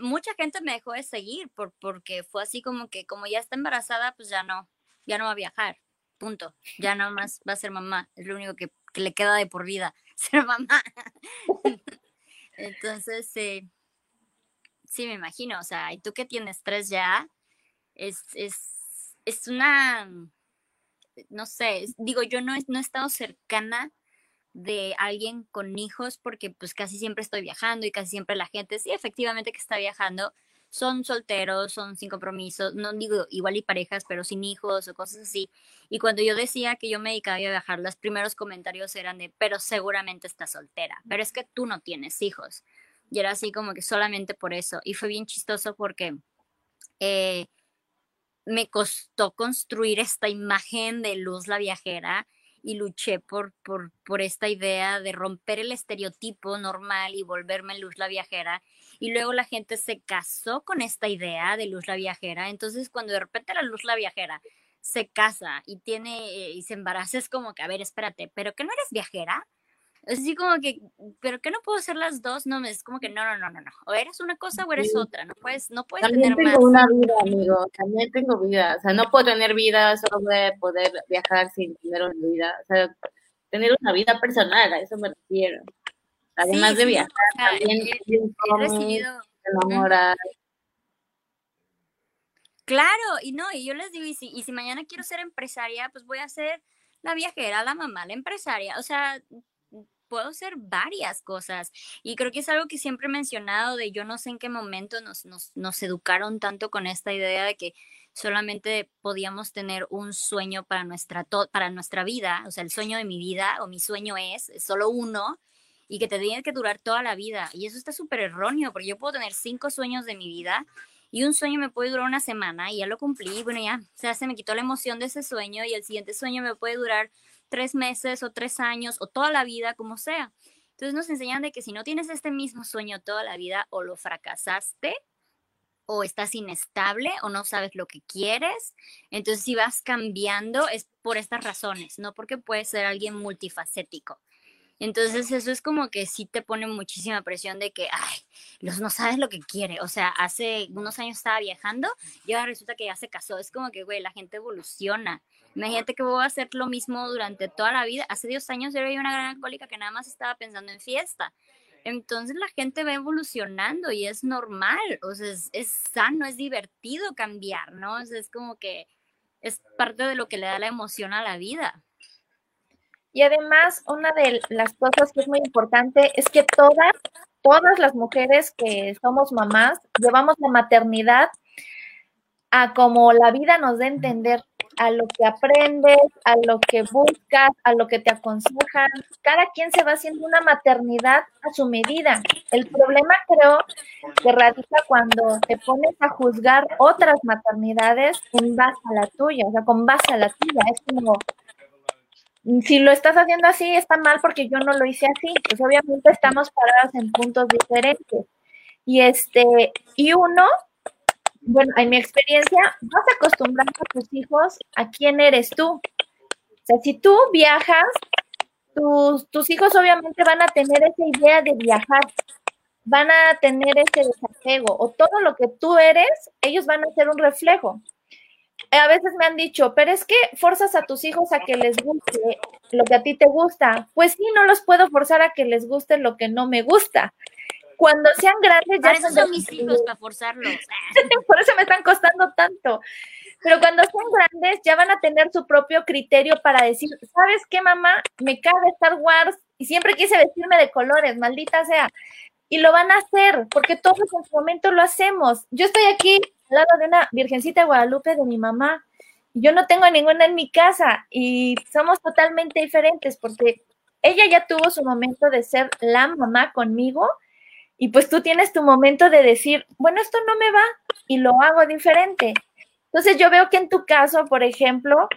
mucha gente me dejó de seguir por, porque fue así como que como ya está embarazada, pues ya no, ya no va a viajar, punto. Ya no más va a ser mamá, es lo único que que le queda de por vida ser mamá. Entonces, eh, sí, me imagino, o sea, y tú que tienes tres ya, es, es, es una, no sé, digo, yo no, no he estado cercana de alguien con hijos porque pues casi siempre estoy viajando y casi siempre la gente, sí, efectivamente que está viajando, son solteros, son sin compromisos, no digo igual y parejas, pero sin hijos o cosas así. Y cuando yo decía que yo me dedicaba a viajar, los primeros comentarios eran de, pero seguramente estás soltera, pero es que tú no tienes hijos. Y era así como que solamente por eso. Y fue bien chistoso porque eh, me costó construir esta imagen de Luz la viajera y luché por, por, por esta idea de romper el estereotipo normal y volverme Luz la viajera y luego la gente se casó con esta idea de Luz la Viajera. Entonces, cuando de repente la Luz la Viajera se casa y tiene y se embaraza, es como que, a ver, espérate, ¿pero que no eres viajera? Así como que, ¿pero qué no puedo ser las dos? No, es como que no, no, no, no, no. O eres una cosa o eres otra. No puedes, no puedes También tener tengo una vida, amigo. También tengo vida. O sea, no puedo tener vida, solo voy a poder viajar sin tener una vida. O sea, tener una vida personal, a eso me refiero. Además de viajar, también he, recibido enamorar. Claro, y no, y yo les digo, y si, y si mañana quiero ser empresaria, pues voy a ser la viajera, la mamá, la empresaria. O sea, puedo ser varias cosas. Y creo que es algo que siempre he mencionado de yo no sé en qué momento nos, nos, nos educaron tanto con esta idea de que solamente podíamos tener un sueño para nuestra, para nuestra vida, o sea, el sueño de mi vida o mi sueño es, es solo uno, y que te tiene que durar toda la vida. Y eso está súper erróneo, porque yo puedo tener cinco sueños de mi vida y un sueño me puede durar una semana y ya lo cumplí, bueno, ya, o sea, se me quitó la emoción de ese sueño y el siguiente sueño me puede durar tres meses o tres años o toda la vida, como sea. Entonces nos enseñan de que si no tienes este mismo sueño toda la vida, o lo fracasaste, o estás inestable, o no sabes lo que quieres. Entonces si vas cambiando es por estas razones, no porque puedes ser alguien multifacético. Entonces eso es como que sí te pone muchísima presión de que, ay, los no sabes lo que quiere. O sea, hace unos años estaba viajando y ahora resulta que ya se casó. Es como que, güey, la gente evoluciona. Imagínate que voy a hacer lo mismo durante toda la vida. Hace 10 años yo era una gran alcohólica que nada más estaba pensando en fiesta. Entonces la gente va evolucionando y es normal, o sea, es, sano, es divertido cambiar, ¿no? O sea, es como que es parte de lo que le da la emoción a la vida. Y además, una de las cosas que es muy importante es que todas, todas las mujeres que somos mamás, llevamos la maternidad a como la vida nos a entender, a lo que aprendes, a lo que buscas, a lo que te aconsejan. Cada quien se va haciendo una maternidad a su medida. El problema creo que radica cuando te pones a juzgar otras maternidades en base a la tuya, o sea, con base a la tuya. Es como, si lo estás haciendo así, está mal porque yo no lo hice así. Pues obviamente estamos paradas en puntos diferentes. Y este, y uno bueno, en mi experiencia, vas acostumbrando a tus hijos a quién eres tú. O sea, si tú viajas, tus, hijos obviamente van a tener esa idea de viajar, van a tener ese desapego, o todo lo que tú eres, ellos van a ser un reflejo. A veces me han dicho, pero es que forzas a tus hijos a que les guste lo que a ti te gusta. Pues sí, no los puedo forzar a que les guste lo que no me gusta cuando sean grandes ya son, son mis hijos para forzarlos. Por eso me están costando tanto. Pero cuando sean grandes ya van a tener su propio criterio para decir, ¿sabes qué, mamá? Me caga Star Wars y siempre quise vestirme de colores, maldita sea. Y lo van a hacer, porque todos en su momento lo hacemos. Yo estoy aquí al lado de una Virgencita de Guadalupe de mi mamá. Yo no tengo ninguna en mi casa y somos totalmente diferentes porque ella ya tuvo su momento de ser la mamá conmigo y pues tú tienes tu momento de decir, bueno, esto no me va y lo hago diferente. Entonces yo veo que en tu caso, por ejemplo,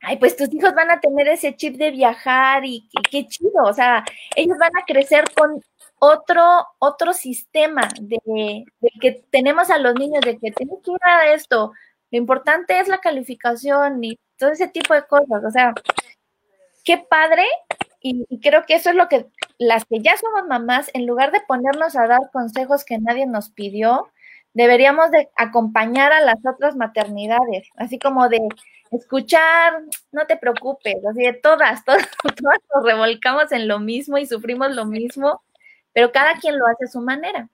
ay, pues tus hijos van a tener ese chip de viajar y, qué chido, o sea, ellos van a crecer con otro, otro sistema de, que tenemos a los niños, de que tienes que ir a esto, lo importante es la calificación y todo ese tipo de cosas, o sea, qué padre y, creo que eso es lo que las que ya somos mamás, en lugar de ponernos a dar consejos que nadie nos pidió, deberíamos de acompañar a las otras maternidades, así como de escuchar, no te preocupes, así de todas, todas, todas nos revolcamos en lo mismo y sufrimos lo mismo, pero cada quien lo hace a su manera.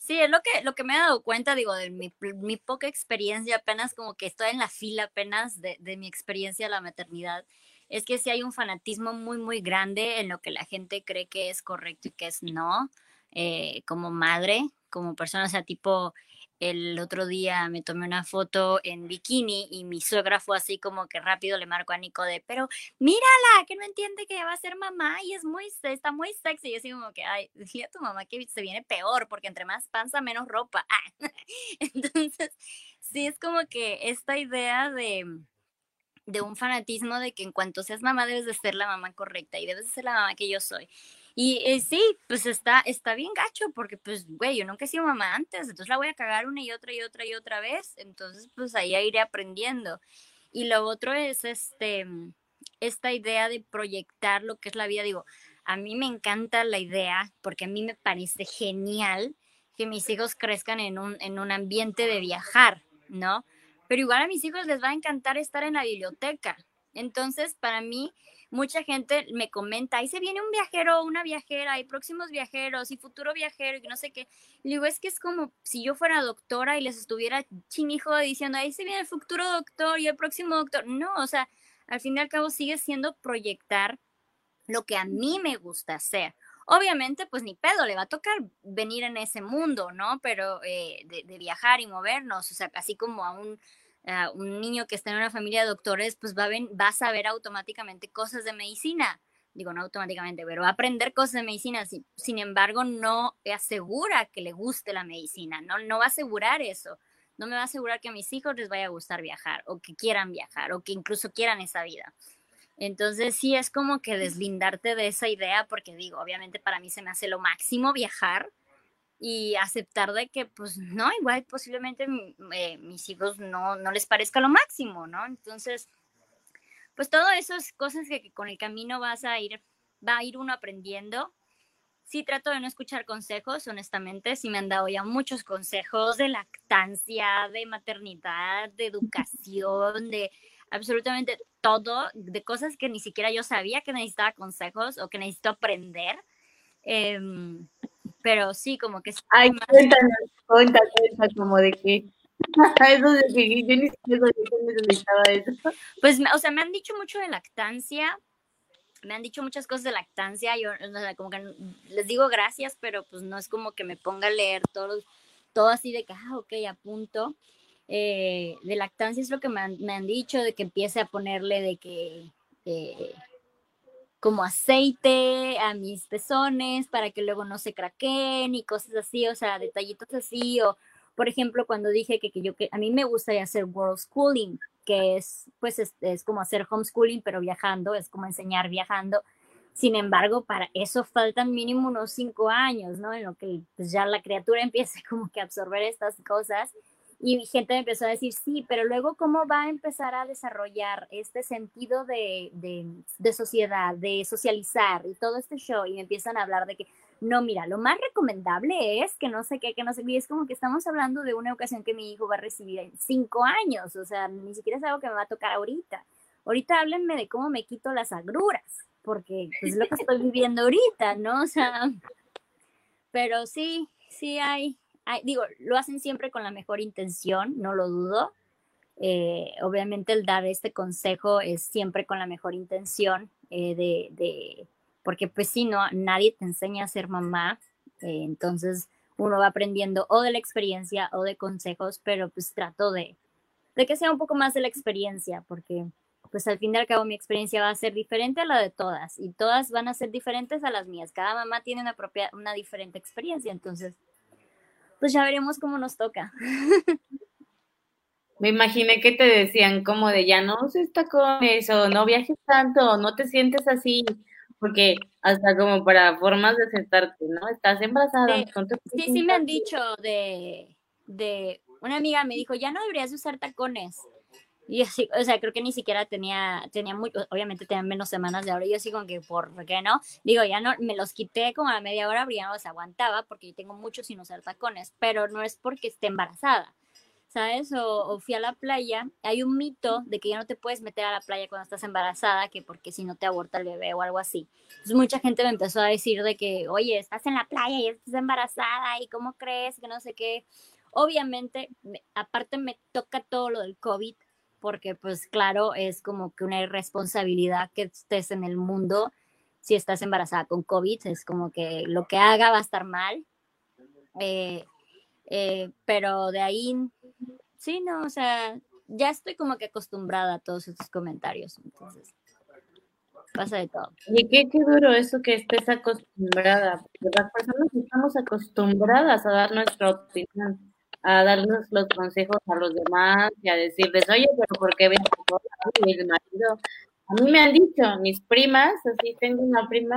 Sí, es lo que, lo que me he dado cuenta, digo, de mi, mi poca experiencia, apenas como que estoy en la fila apenas de, de mi experiencia de la maternidad es que si hay un fanatismo muy, muy grande en lo que la gente cree que es correcto y que es no, eh, como madre, como persona, o sea, tipo, el otro día me tomé una foto en bikini y mi suegra fue así como que rápido le marcó a Nico de, pero mírala, que no entiende que va a ser mamá y es muy, está muy sexy. Y así como que, ay, dile a tu mamá que se viene peor porque entre más panza, menos ropa. Entonces, sí es como que esta idea de, de un fanatismo de que en cuanto seas mamá debes de ser la mamá correcta y debes de ser la mamá que yo soy. Y eh, sí, pues está, está bien gacho porque pues, güey, yo nunca he sido mamá antes, entonces la voy a cagar una y otra y otra y otra vez, entonces pues ahí iré aprendiendo. Y lo otro es este, esta idea de proyectar lo que es la vida, digo, a mí me encanta la idea porque a mí me parece genial que mis hijos crezcan en un, en un ambiente de viajar, ¿no? Pero igual a mis hijos les va a encantar estar en la biblioteca. Entonces, para mí, mucha gente me comenta, ahí se viene un viajero una viajera, hay próximos viajeros y futuro viajero y no sé qué. Y digo, es que es como si yo fuera doctora y les estuviera chinijo diciendo, ahí se viene el futuro doctor y el próximo doctor. No, o sea, al fin y al cabo sigue siendo proyectar lo que a mí me gusta hacer. Obviamente, pues ni pedo, le va a tocar venir en ese mundo, ¿no? Pero eh, de, viajar y movernos, o sea, así como a un, un niño que está en una familia de doctores, pues va a, va a saber automáticamente cosas de medicina. Digo, no automáticamente, pero va a aprender cosas de medicina. Sin, sin embargo, no asegura que le guste la medicina, ¿no? No va a asegurar eso. No me va a asegurar que a mis hijos les vaya a gustar viajar, o que quieran viajar, o que incluso quieran esa vida. Entonces sí es como que deslindarte de esa idea, porque digo, obviamente para mí se me hace lo máximo viajar y aceptar de que pues no, igual posiblemente eh, mis hijos no, no les parezca lo máximo, ¿no? Entonces, pues todo eso es cosas que, con el camino vas a ir, va a ir uno aprendiendo. Sí trato de no escuchar consejos, honestamente, sí me han dado ya muchos consejos de lactancia, de maternidad, de educación, de absolutamente todo, de cosas que ni siquiera yo sabía que necesitaba consejos o que necesito aprender. Em, pero sí, como que... Ay, cuéntanos, cuéntanos, como de que eso de que yo ni siquiera necesitaba eso. Pues, o sea, me han dicho mucho de lactancia, me han dicho muchas cosas de lactancia, yo, o sea, como que les digo gracias, pero pues no es como que me ponga a leer todo, todo así de que, ah, ok, apunto. Eh, de lactancia es lo que me han, dicho, de que empiece a ponerle de que, eh, como aceite a mis pezones para que luego no se craqueen y cosas así, o sea, detallitos así, o por ejemplo, cuando dije que, que yo, que a mí me gustaría hacer world schooling, que es, pues, es, es, como hacer homeschooling, pero viajando, es como enseñar viajando. Sin embargo, para eso faltan mínimo unos cinco años, ¿no? En lo que pues, ya la criatura empiece como que a absorber estas cosas. Y gente me empezó a decir, sí, pero luego cómo va a empezar a desarrollar este sentido de, de, de sociedad, de socializar y todo este show. Y me empiezan a hablar de que, no, mira, lo más recomendable es que no sé qué, que no sé qué. Y es como que estamos hablando de una ocasión que mi hijo va a recibir en cinco años. O sea, ni siquiera es algo que me va a tocar ahorita. Ahorita háblenme de cómo me quito las agruras, porque pues, es lo que estoy viviendo ahorita, ¿no? O sea, pero sí, sí hay, digo, lo hacen siempre con la mejor intención, no lo dudo. Eh, obviamente el dar este consejo es siempre con la mejor intención eh, de, de porque pues si no, nadie te enseña a ser mamá, eh, entonces uno va aprendiendo o de la experiencia o de consejos, pero pues trato de, de que sea un poco más de la experiencia, porque pues al fin y al cabo mi experiencia va a ser diferente a la de todas y todas van a ser diferentes a las mías. Cada mamá tiene una propia, una diferente experiencia, entonces pues ya veremos cómo nos toca. Me imaginé que te decían como de ya no uses tacones o no viajes tanto no te sientes así porque hasta como para formas de sentarte, ¿no? Estás embarazada. sí, sí me han dicho de, de, una amiga me dijo, ya no deberías usar tacones. Y así, o sea, creo que ni siquiera tenía, tenía mucho, obviamente tenía menos semanas de ahora. Yo así como que, ¿por qué no? Digo, ya no, me los quité como a media hora, ya no los aguantaba porque yo tengo mucho sin usar tacones, pero no es porque esté embarazada ¿sabes? O, fui a la playa. Hay un mito de que ya no te puedes meter a la playa cuando estás embarazada, que porque si no te aborta el bebé o algo así. Entonces mucha gente me empezó a decir de que, oye, estás en la playa y estás embarazada y cómo crees que no sé qué. Obviamente, aparte me toca todo lo del COVID, porque pues claro, es como que una irresponsabilidad que estés en el mundo si estás embarazada con COVID, es como que lo que haga va a estar mal. Eh, eh, pero de ahí, sí, no, o sea, ya estoy como que acostumbrada a todos estos comentarios, entonces pasa de todo. Y qué, qué duro eso que estés acostumbrada, porque las personas estamos acostumbradas a dar nuestra opinión, a darnos los consejos a los demás y a decirles, oye, pero ¿por qué ven mi marido? A mí me han dicho, mis primas, así tengo una prima,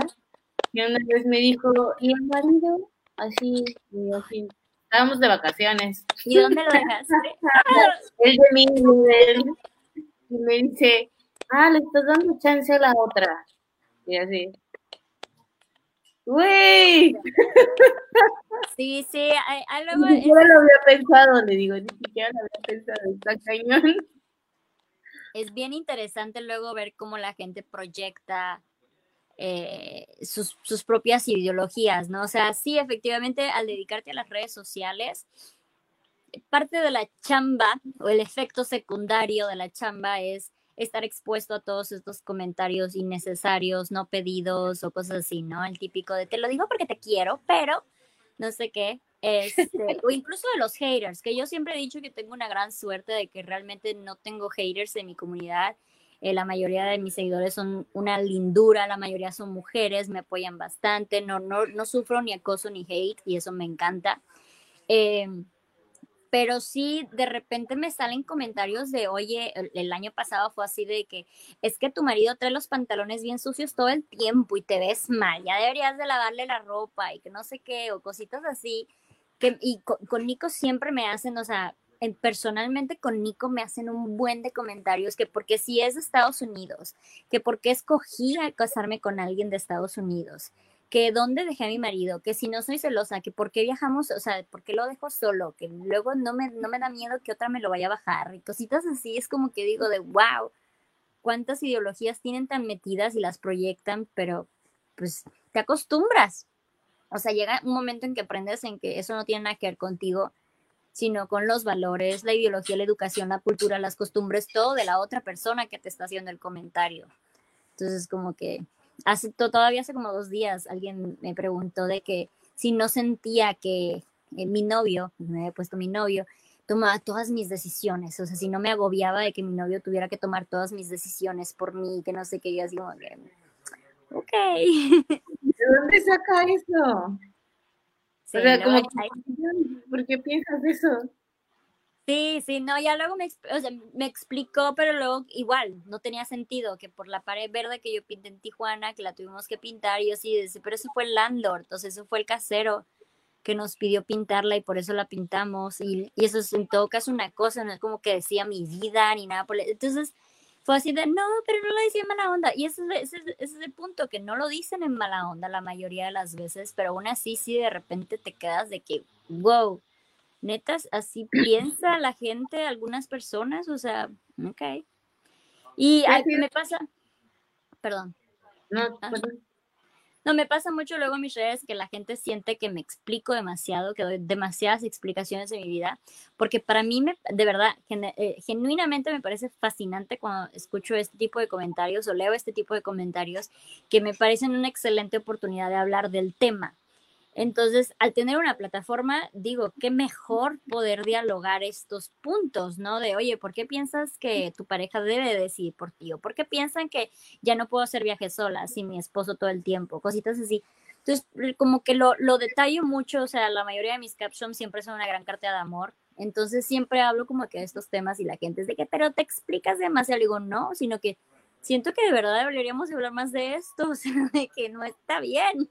que una vez me dijo, ¿y el marido? Así, y así, Estábamos de vacaciones. ¿Y dónde lo dejaste? el de mí, él. Y me dice, ah, le estás dando chance a la otra. Y así. ¡Uy! Sí, sí, a, luego... Ni siquiera lo había pensado, le digo, ni siquiera lo había pensado, está cañón. Es bien interesante luego ver cómo la gente proyecta eh, sus, sus, propias ideologías, ¿no? O sea, sí, efectivamente, al dedicarte a las redes sociales, parte de la chamba o el efecto secundario de la chamba es estar expuesto a todos estos comentarios innecesarios, no pedidos o cosas así, ¿no? El típico de te lo digo porque te quiero, pero no sé qué. Este, o incluso de los haters, que yo siempre he dicho que tengo una gran suerte de que realmente no tengo haters en mi comunidad eh, la mayoría de mis seguidores son una lindura, la mayoría son mujeres, me apoyan bastante, no, no, no sufro ni acoso ni hate y eso me encanta. Em, pero sí, de repente me salen comentarios de, oye, el, año pasado fue así de que es que tu marido trae los pantalones bien sucios todo el tiempo y te ves mal, ya deberías de lavarle la ropa y que no sé qué, o cositas así. Que, y con Nico siempre me hacen, o sea, personalmente con Nico me hacen un buen de comentarios que porque si es de Estados Unidos, que porque escogí casarme con alguien de Estados Unidos, que dónde dejé a mi marido, que si no soy celosa, que por qué viajamos, o sea, por qué lo dejo solo, que luego no me, no me da miedo que otra me lo vaya a bajar y cositas así, es como que digo de wow, cuántas ideologías tienen tan metidas y las proyectan, pero pues te acostumbras. O sea, llega un momento en que aprendes en que eso no tiene nada que ver contigo sino con los valores, la ideología, la educación, la cultura, las costumbres, todo de la otra persona que te está haciendo el comentario. Entonces, como que hace, todavía hace como dos días alguien me preguntó de que si no sentía que eh, mi novio, me he puesto mi novio, tomaba todas mis decisiones, o sea, si no me agobiaba de que mi novio tuviera que tomar todas mis decisiones por mí, que no sé qué, yo así como que, ok. ¿De dónde saca eso? Sí, o sea, como, hay- ¿por qué piensas eso? Sí, sí, no, ya luego me, o sea, me explicó, pero luego igual, no tenía sentido que por la pared verde que yo pinté en Tijuana, que la tuvimos que pintar, y yo sí, pero eso fue el landlord, entonces eso fue el casero que nos pidió pintarla y por eso la pintamos, y, eso es en todo caso una cosa, no es como que decía mi vida ni nada por el- Entonces fue así de, no, pero no lo decía en mala onda, y ese es, ese, es- ese es el punto, que no lo dicen en mala onda la mayoría de las veces, pero aún así sí de repente te quedas de que, wow, netas, así piensa la gente, algunas personas, o sea, ok. Y ay, me pasa, perdón, No, pues, no, me pasa mucho luego en mis redes que la gente siente que me explico demasiado, que doy demasiadas explicaciones de mi vida, porque para mí, me, de verdad, eh, genuinamente me parece fascinante cuando escucho este tipo de comentarios o leo este tipo de comentarios que me parecen una excelente oportunidad de hablar del tema. Entonces, al tener una plataforma, digo, qué mejor poder dialogar estos puntos, ¿no? De, oye, ¿por qué piensas que tu pareja debe decidir por ti? ¿O por qué piensan que ya no puedo hacer viajes sola sin mi esposo todo el tiempo? Cositas así. Entonces, como que lo, lo detallo mucho, o sea, la mayoría de mis captions siempre son una gran carta de amor. Entonces, siempre hablo como que de estos temas y la gente es de que, pero te explicas demasiado. Le digo, no, sino que siento que de verdad deberíamos de hablar más de esto, o sea, de que no está bien.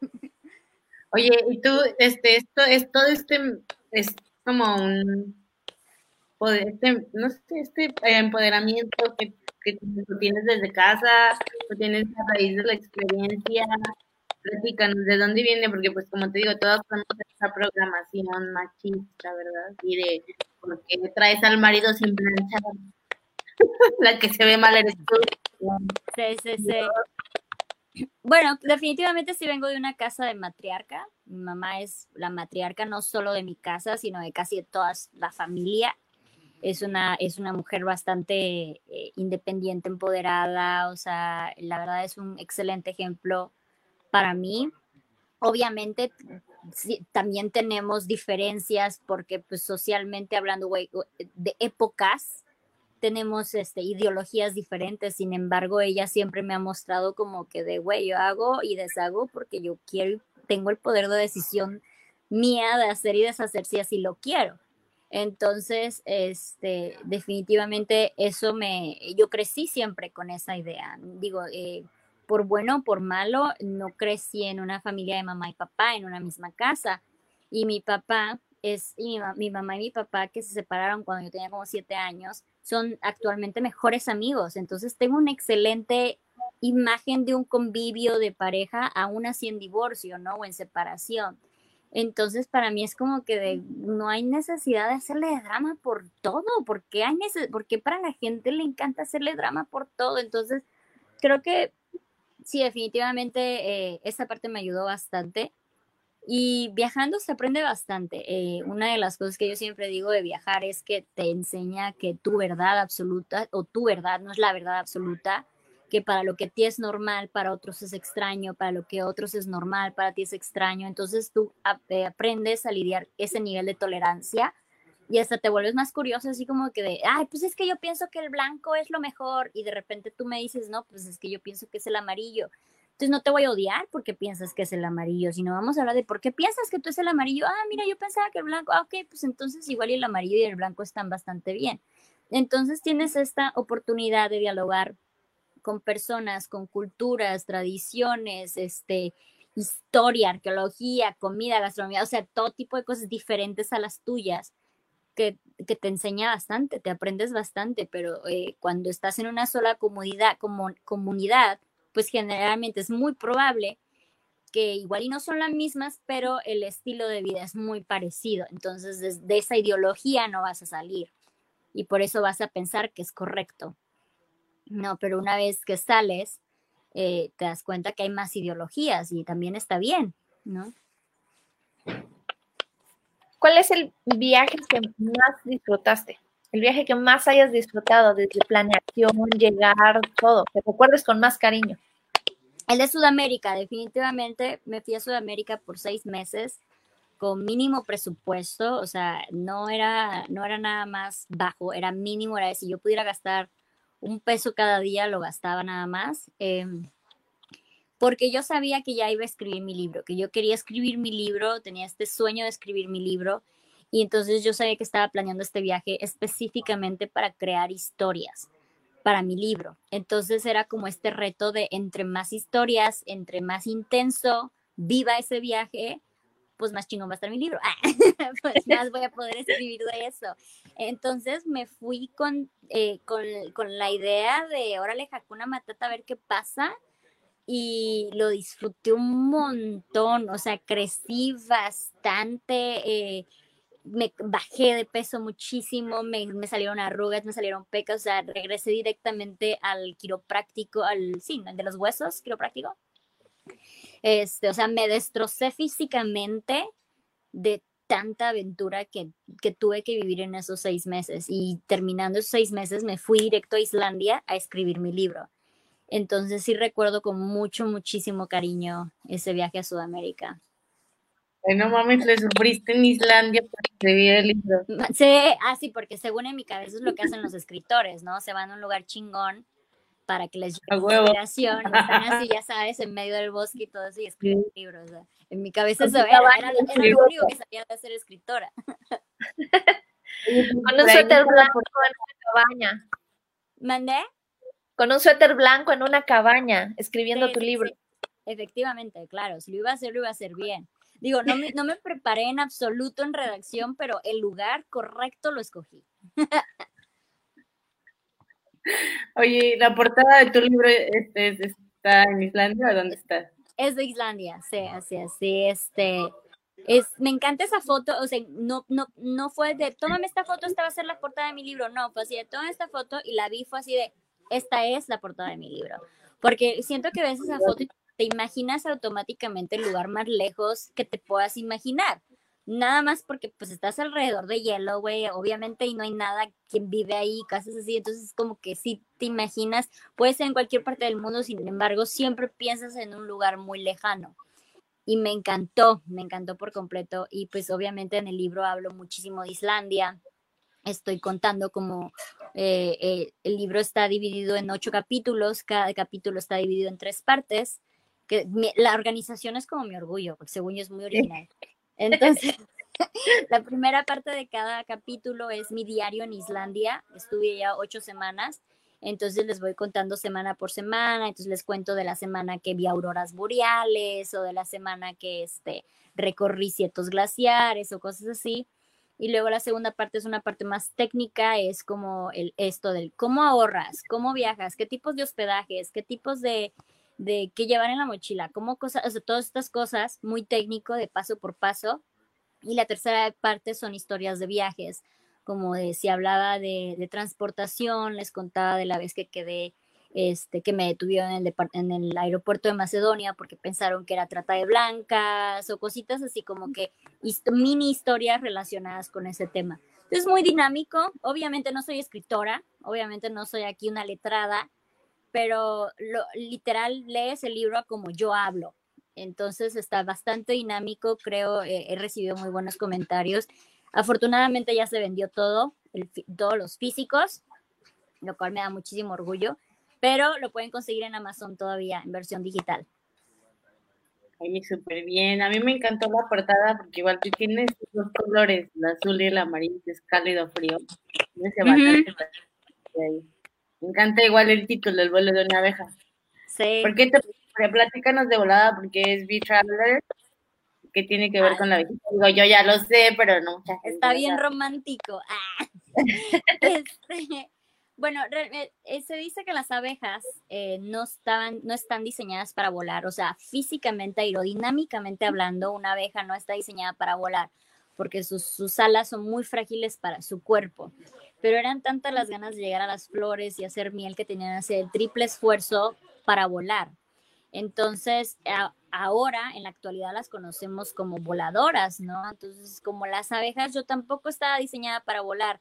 Oye, y tú, este, esto es todo este, es como un poder, este, no sé, este empoderamiento que, que tienes desde casa, tú tienes a raíz de la experiencia, platícanos de dónde viene, porque pues como te digo, todas tenemos esa programación machista, ¿verdad? Y de por qué traes al marido sin planchar, la que se ve mal eres tú. Sí, sí, sí. Bueno, definitivamente sí vengo de una casa de matriarca. Mi mamá es la matriarca no solo de mi casa, sino de casi toda la familia. Es una, es una mujer bastante eh, independiente, empoderada, o sea, la verdad es un excelente ejemplo para mí. Obviamente sí, también tenemos diferencias porque pues socialmente hablando, güey, de épocas, tenemos este, ideologías diferentes, sin embargo, ella siempre me ha mostrado como que de, güey, yo hago y deshago porque yo quiero tengo el poder de decisión mía de hacer y deshacer si así lo quiero. Entonces, este, definitivamente eso me, yo crecí siempre con esa idea. Digo, eh, por bueno o por malo, no crecí en una familia de mamá y papá en una misma casa. Y mi papá es, y mi, mi mamá y mi papá que se separaron cuando yo tenía como siete años, son actualmente mejores amigos. Entonces tengo una excelente imagen de un convivio de pareja, aún así en divorcio, ¿no? O en separación. Entonces, para mí es como que no hay necesidad de hacerle drama por todo, porque hay neces porque para la gente le encanta hacerle drama por todo. Entonces, creo que sí, definitivamente eh, esta parte me ayudó bastante. Y viajando se aprende bastante. Eh, una de las cosas que yo siempre digo de viajar es que te enseña que tu verdad absoluta o tu verdad no es la verdad absoluta, que para lo que a ti es normal, para otros es extraño, para lo que otros es normal, para ti es extraño. Entonces tú eh, aprendes a lidiar ese nivel de tolerancia y hasta te vuelves más curioso, así como que de, ay, pues es que yo pienso que el blanco es lo mejor y de repente tú me dices, no, pues es que yo pienso que es el amarillo. Entonces no te voy a odiar porque piensas que es el amarillo, sino vamos a hablar de por qué piensas que tú es el amarillo. Ah, mira, yo pensaba que el blanco, ah, ok, pues entonces igual el amarillo y el blanco están bastante bien. Entonces tienes esta oportunidad de dialogar con personas, con culturas, tradiciones, este, historia, arqueología, comida, gastronomía, o sea, todo tipo de cosas diferentes a las tuyas. Que, que, te enseña bastante, te aprendes bastante, pero eh, cuando estás en una sola comunidad, como, comunidad, pues generalmente es muy probable que igual y no son las mismas, pero el estilo de vida es muy parecido. Entonces, de, esa ideología no vas a salir y por eso vas a pensar que es correcto. No, pero una vez que sales, eh, te das cuenta que hay más ideologías y también está bien, ¿no? ¿cuál es el viaje que más disfrutaste? El viaje que más hayas disfrutado desde planeación, llegar, todo, que recuerdes con más cariño. El de Sudamérica, definitivamente me fui a Sudamérica por seis meses con mínimo presupuesto, o sea, no era, no era nada más bajo, era mínimo, era si yo pudiera gastar un peso cada día, lo gastaba nada más, em, porque yo sabía que ya iba a escribir mi libro, que yo quería escribir mi libro, tenía este sueño de escribir mi libro, y entonces yo sabía que estaba planeando este viaje específicamente para crear historias para mi libro. Entonces era como este reto de entre más historias, entre más intenso viva ese viaje, pues más chingón va a estar mi libro. pues más voy a poder escribir de eso. Entonces me fui con, eh, con, con, la idea de, órale, Hakuna Matata, a ver qué pasa. Y lo disfruté un montón, o sea, crecí bastante. Eh, me bajé de peso muchísimo, me, me, salieron arrugas, me salieron pecas, o sea, regresé directamente al quiropráctico, al, sí, de los huesos, quiropráctico. Este, o sea, me destrocé físicamente de tanta aventura que, que tuve que vivir en esos seis meses. Y terminando esos seis meses me fui directo a Islandia a escribir mi libro. Entonces sí recuerdo con mucho, muchísimo cariño ese viaje a Sudamérica no mames, le sufriste en Islandia para escribir el libro. Sí, ah, sí, porque según en mi cabeza es lo que hacen los escritores, ¿no? Se van a un lugar chingón para que les llegue inspiración, están así, ya sabes, en medio del bosque y todo eso, y escriben libros. en mi cabeza eso era, era, lo único que sabía de ser escritora. Con un suéter blanco en una cabaña. ¿Mandé? Con un suéter blanco en una cabaña, escribiendo tu libro. Efectivamente, claro, si lo iba a hacer, lo iba a hacer bien. Digo, no me, no me preparé en absoluto en redacción, pero el lugar correcto lo escogí. Oye, ¿la portada de tu libro este, está en Islandia o dónde está? Es de Islandia, sí, así, así, este, es, me encanta esa foto, o sea, no, no, no fue de, tómame esta foto, esta va a ser la portada de mi libro, no, fue así de, toma esta foto y la vi, fue así de, esta es la portada de mi libro, porque siento que ves esa foto y te imaginas automáticamente el lugar más lejos que te puedas imaginar. Nada más porque pues estás alrededor de hielo, güey, obviamente y no hay nada quien vive ahí, casas así, entonces como que si te imaginas, puede ser en cualquier parte del mundo, sin embargo, siempre piensas en un lugar muy lejano. Y me encantó, me encantó por completo y pues obviamente en el libro hablo muchísimo de Islandia, estoy contando como eh, eh, el libro está dividido en ocho capítulos, cada capítulo está dividido en tres partes que la organización es como mi orgullo, porque según yo es muy original. Entonces, la primera parte de cada capítulo es mi diario en Islandia. Estuve ya ocho semanas, entonces les voy contando semana por semana. Entonces les cuento de la semana que vi auroras boreales o de la semana que este, recorrí ciertos glaciares o cosas así. Y luego la segunda parte es una parte más técnica, es como el, esto del cómo ahorras, cómo viajas, qué tipos de hospedajes, qué tipos de de qué llevar en la mochila, cómo cosas, o sea, todas estas cosas, muy técnico de paso por paso. Y la tercera parte son historias de viajes, como de si hablaba de, transportación, les contaba de la vez que quedé, este, que me detuvieron en el, en el aeropuerto de Macedonia porque pensaron que era trata de blancas o cositas así como que mini historias relacionadas con ese tema. Es muy dinámico, obviamente no soy escritora, obviamente no soy aquí una letrada, pero lo, literal lees el libro como yo hablo. Entonces está bastante dinámico, creo, eh, he recibido muy buenos comentarios. Afortunadamente ya se vendió todo, todos los físicos, lo cual me da muchísimo orgullo, pero lo pueden conseguir en Amazon todavía en versión digital. Oye, súper bien. A mí me encantó la portada porque igual tú tienes dos colores, el azul y el amarillo, que es cálido frío. Me encanta igual el título, El vuelo de una abeja. Sí. ¿Por qué te platícanos de volada? Porque es Bee Traveler, que tiene que ver con la abejita. Digo, yo ya lo sé, pero no Está bien romántico. Ah. Este, bueno, eh, se dice que las abejas eh, no, estaban, no están diseñadas para volar, o sea, físicamente, aerodinámicamente hablando, una abeja no está diseñada para volar, porque sus, sus alas son muy frágiles para su cuerpo pero eran tantas las ganas de llegar a las flores y hacer miel que tenían el triple esfuerzo para volar. Entonces, ahora en la actualidad las conocemos como voladoras, ¿no? Entonces, como las abejas, yo tampoco estaba diseñada para volar.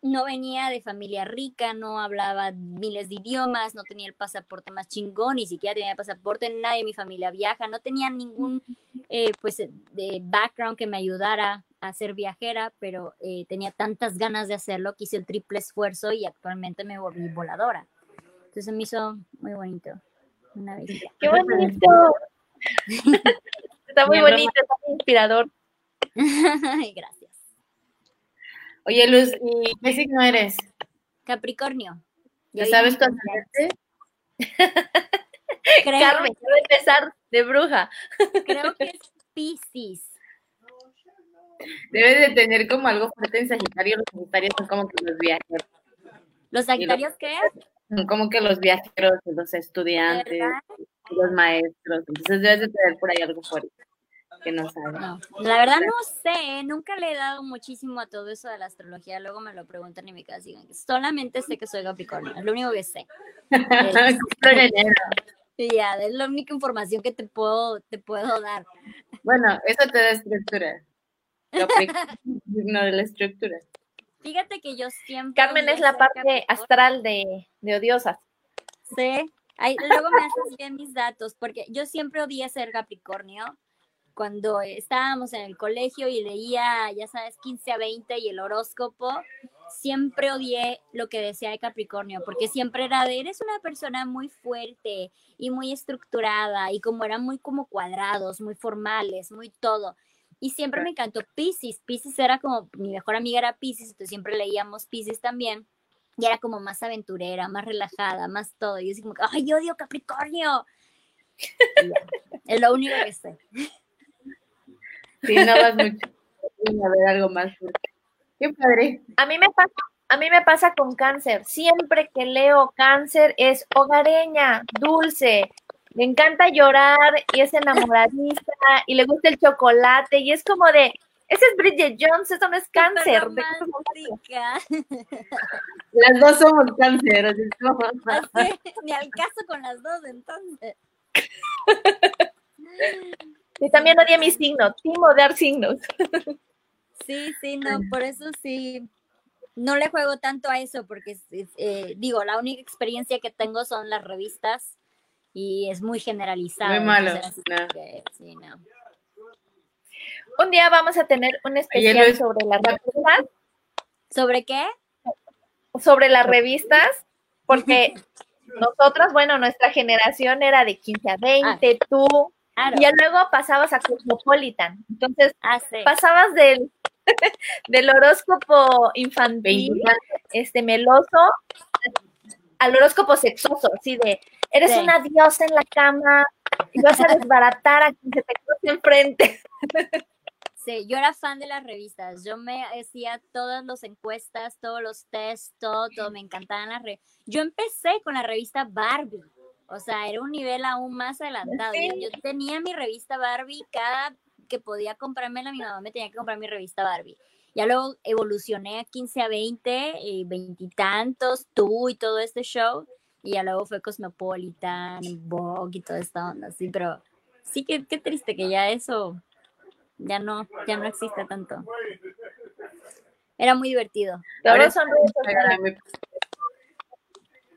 No venía de familia rica, no hablaba miles de idiomas, no tenía el pasaporte más chingón, ni siquiera tenía el pasaporte, nadie de mi familia viaja, no tenía ningún eh, pues de background que me ayudara a ser viajera, pero eh, tenía tantas ganas de hacerlo que hice el triple esfuerzo y actualmente me volví voladora. Entonces me hizo muy bonito. Una vez. ¡Qué bonito! está muy bonito, está muy inspirador. Gracias. Oye, Luz, ¿y qué signo eres? Capricornio. ¿Ya sabes tu ascendente? Carmen, quiero empezar de bruja. Creo que es Pisces. Debes de tener como algo fuerte en Sagitario. Los Sagitarios son como que los viajeros. ¿Los Sagitarios qué? Son como que los viajeros, los estudiantes, los maestros. Entonces debes de tener por ahí algo fuerte que no sabes. No, la verdad no sé, nunca le he dado muchísimo a todo eso de la astrología, luego me lo preguntan y me quedan solamente sé que soy Capricornio, es lo único que sé. ya, es la única información que te puedo, te puedo dar. Bueno, eso te da estructura. No de la estructura. Fíjate que yo siempre. Carmen es la parte astral de, de odiosas. Sí. luego me haces bien mis datos, porque yo siempre odié ser Capricornio. Cuando estábamos en el colegio y leía, ya sabes, 15 a 20 y el horóscopo, siempre odié lo que decía de Capricornio, porque siempre era de, eres una persona muy fuerte y muy estructurada, y como eran muy como cuadrados, muy formales, muy todo. Y siempre me encantó Pisces. Pisces era como, mi mejor amiga era Pisces, entonces siempre leíamos Pisces también. Y era como más aventurera, más relajada, más todo. Y yo así como, ¡ay, yo odio Capricornio! es lo único que sé. Sí, no vas mucho. A ver algo más. Qué padre. A mí me pasa, a mí me pasa con cáncer. Siempre que leo cáncer es hogareña, dulce, le encanta llorar y es enamoradiza y le gusta el chocolate y es como de, ese es Bridget Jones, eso no es cáncer. Las dos somos cáncer. ni al caso con las dos entonces. Y también odia mi signo, timo dar signos. Sí, sí, no, por eso sí, no le juego tanto a eso, porque eh, digo, la única experiencia que tengo son las revistas y es muy generalizado. Muy malo. Un día vamos a tener un especial sobre las revistas. ¿Sobre qué? Sobre las revistas, porque nosotras, bueno, nuestra generación era de 15 a 20, ah, tú, y luego pasabas a Cosmopolitan. Entonces, ah, pasabas del, del horóscopo infantil, este meloso, al horóscopo sexoso, así de Eres una diosa en la cama y vas a desbaratar a quien se te cruce enfrente. Sí, yo era fan de las revistas. Yo me hacía todas las encuestas, todos los tests, todo, todo. Me encantaban las revistas. Yo empecé con la revista Barbie. O sea, era un nivel aún más adelantado. Yo, tenía mi revista Barbie. Cada que podía comprármela, mi mamá me tenía que comprar mi revista Barbie. Ya luego evolucioné a 15 a 20, y veintitantos, tú y todo este show. Y ya luego fue Cosmopolitan, Vogue y toda esta onda, sí, pero sí que qué triste que ya eso ya no, ya no existe tanto. Era muy divertido. Ahora son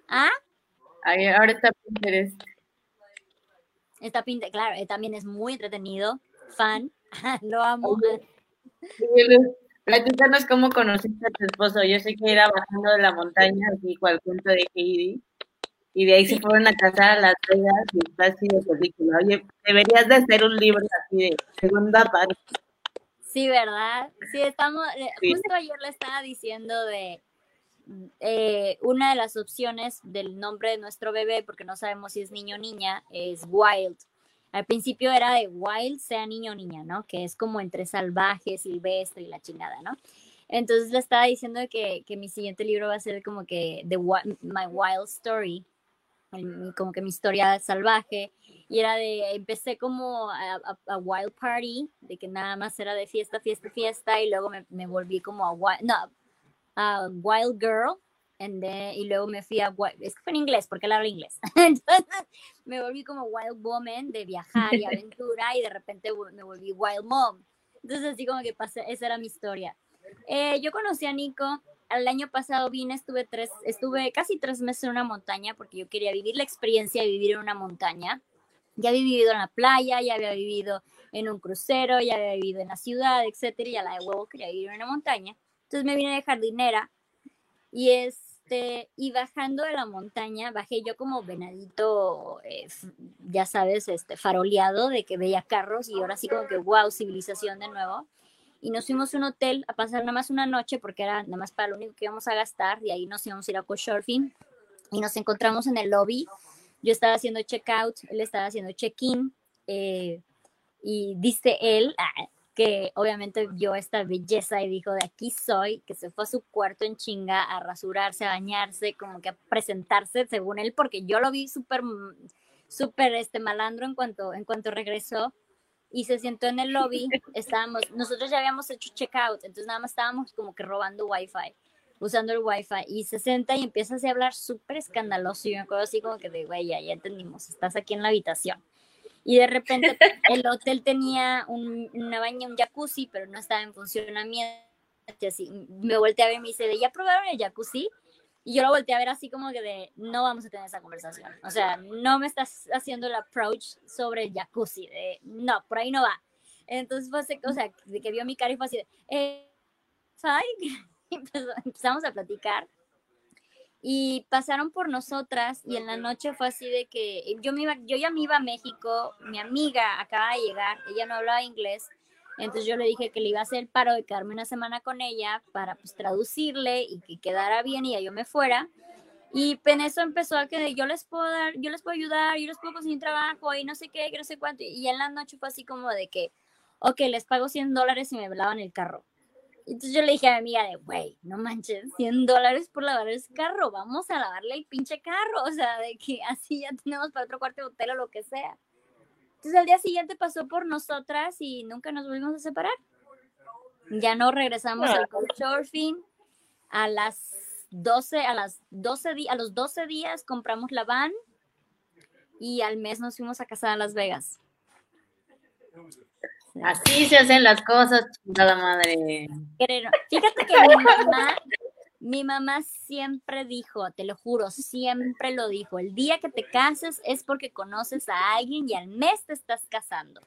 ¿Ah? ahora está Pinterest. Está Pinterest, claro, eh, también es muy entretenido, fan, lo amo. Platícanos cómo conociste a tu esposo. Yo sé que era bajando de la montaña, así cual cuento de Heidi y de ahí se fueron a casar a Las Vegas y está así de película. Oye, deberías de hacer un libro así de segunda parte. Sí, ¿verdad? Sí, estamos, eh, justo ayer le estaba diciendo de eh, una de las opciones del nombre de nuestro bebé, porque no sabemos si es niño o niña, es Wild. Al principio era de Wild, sea niño o niña, ¿no? Que es como entre salvaje, silvestre y la chingada, ¿no? Entonces le estaba diciendo que, que mi siguiente libro va a ser como que The, My Wild Story, como que mi historia salvaje y era de, empecé como a, Wild Party, de que nada más era de fiesta, fiesta, fiesta y luego me, me volví como a Wild, no, a Wild Girl And then, y luego me fui a, es que fue en inglés, porque él habla inglés. Entonces me volví como wild woman de viajar y aventura y de repente me volví wild mom. Entonces así como que pasé, esa era mi historia. Eh, yo conocí a Nico, el año pasado vine, estuve tres, estuve casi tres meses en una montaña porque yo quería vivir la experiencia de vivir en una montaña. Ya había vivido en la playa, ya había vivido en un crucero, ya había vivido en la ciudad, etcétera, y a la de huevo quería vivir en una montaña. Entonces me vine de jardinera y este, y bajando de la montaña, bajé yo como venadito, eh, ya sabes, este, faroleado de que veía carros y ahora sí como que, wow, civilización de nuevo. Y nos fuimos a un hotel a pasar nada más una noche porque era nada más para lo único que íbamos a gastar y ahí nos íbamos a ir a couchsurfing y nos encontramos en el lobby. Yo estaba haciendo check-out, él estaba haciendo check-in eh, y dice él, ah, que obviamente vio esta belleza y dijo, de aquí soy, que se fue a su cuarto en chinga a rasurarse, a bañarse, como que a presentarse según él, porque yo lo vi súper, súper este malandro en cuanto, en cuanto regresó y se sentó en el lobby, estábamos, nosotros ya habíamos hecho checkout, entonces nada más estábamos como que robando wifi, usando el wifi, y se senta y empieza a hablar súper escandaloso, y me acuerdo así como que de, güey, ya, ya entendimos, estás aquí en la habitación. Y de repente el hotel tenía un, una baña, un jacuzzi, pero no estaba en funcionamiento. Así, me volteé a ver y me dice, ¿ya probaron el jacuzzi? Y yo lo volteé a ver así como que de, no vamos a tener esa conversación. O sea, no me estás haciendo el approach sobre el jacuzzi. De, no, por ahí no va. Entonces fue, o sea, de que vio mi cara y fue así de, eh, empezamos a platicar y pasaron por nosotras y en la noche fue así de que yo, me iba, yo ya me iba a México, mi amiga acaba de llegar, ella no hablaba inglés, entonces yo le dije que le iba a hacer el paro de quedarme una semana con ella para pues traducirle y que quedara bien y ya yo me fuera. Y en eso empezó a que yo les puedo dar, yo les puedo ayudar, yo les puedo conseguir trabajo y no sé qué, que no sé cuánto. Y en la noche fue así como de que, ok, les pago 100 dólares y me lavan el carro. Entonces yo le dije a mi amiga de, güey, no manches, 100 dólares por lavar ese carro, vamos a lavarle el pinche carro, o sea, de que así ya tenemos para otro cuarto de hotel o lo que sea. Entonces al día siguiente pasó por nosotras y nunca nos volvimos a separar. Ya no regresamos al couchsurfing. A las 12, a las 12 a los 12 días compramos la van y al mes nos fuimos a casar a Las Vegas. Así se hacen las cosas, chingada madre. Fíjate que mi mamá, mi mamá siempre dijo, te lo juro, siempre lo dijo, el día que te cases es porque conoces a alguien y al mes te estás casando.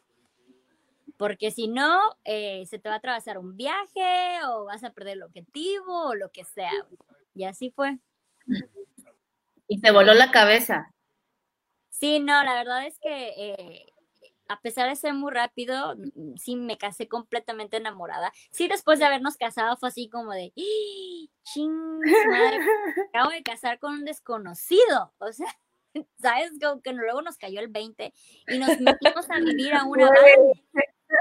Porque si no, eh, se te va a atravesar un viaje o vas a perder el objetivo o lo que sea. Y así fue. Y te voló la cabeza. Sí, no, la verdad es que eh, a pesar de ser muy rápido, mm, sí me casé completamente enamorada. Sí, después de habernos casado fue así como de, ¡Ah! ching, acabo de casar con un desconocido. O sea, ¿sabes? Como que luego nos cayó el 20 y nos metimos a vivir a una van.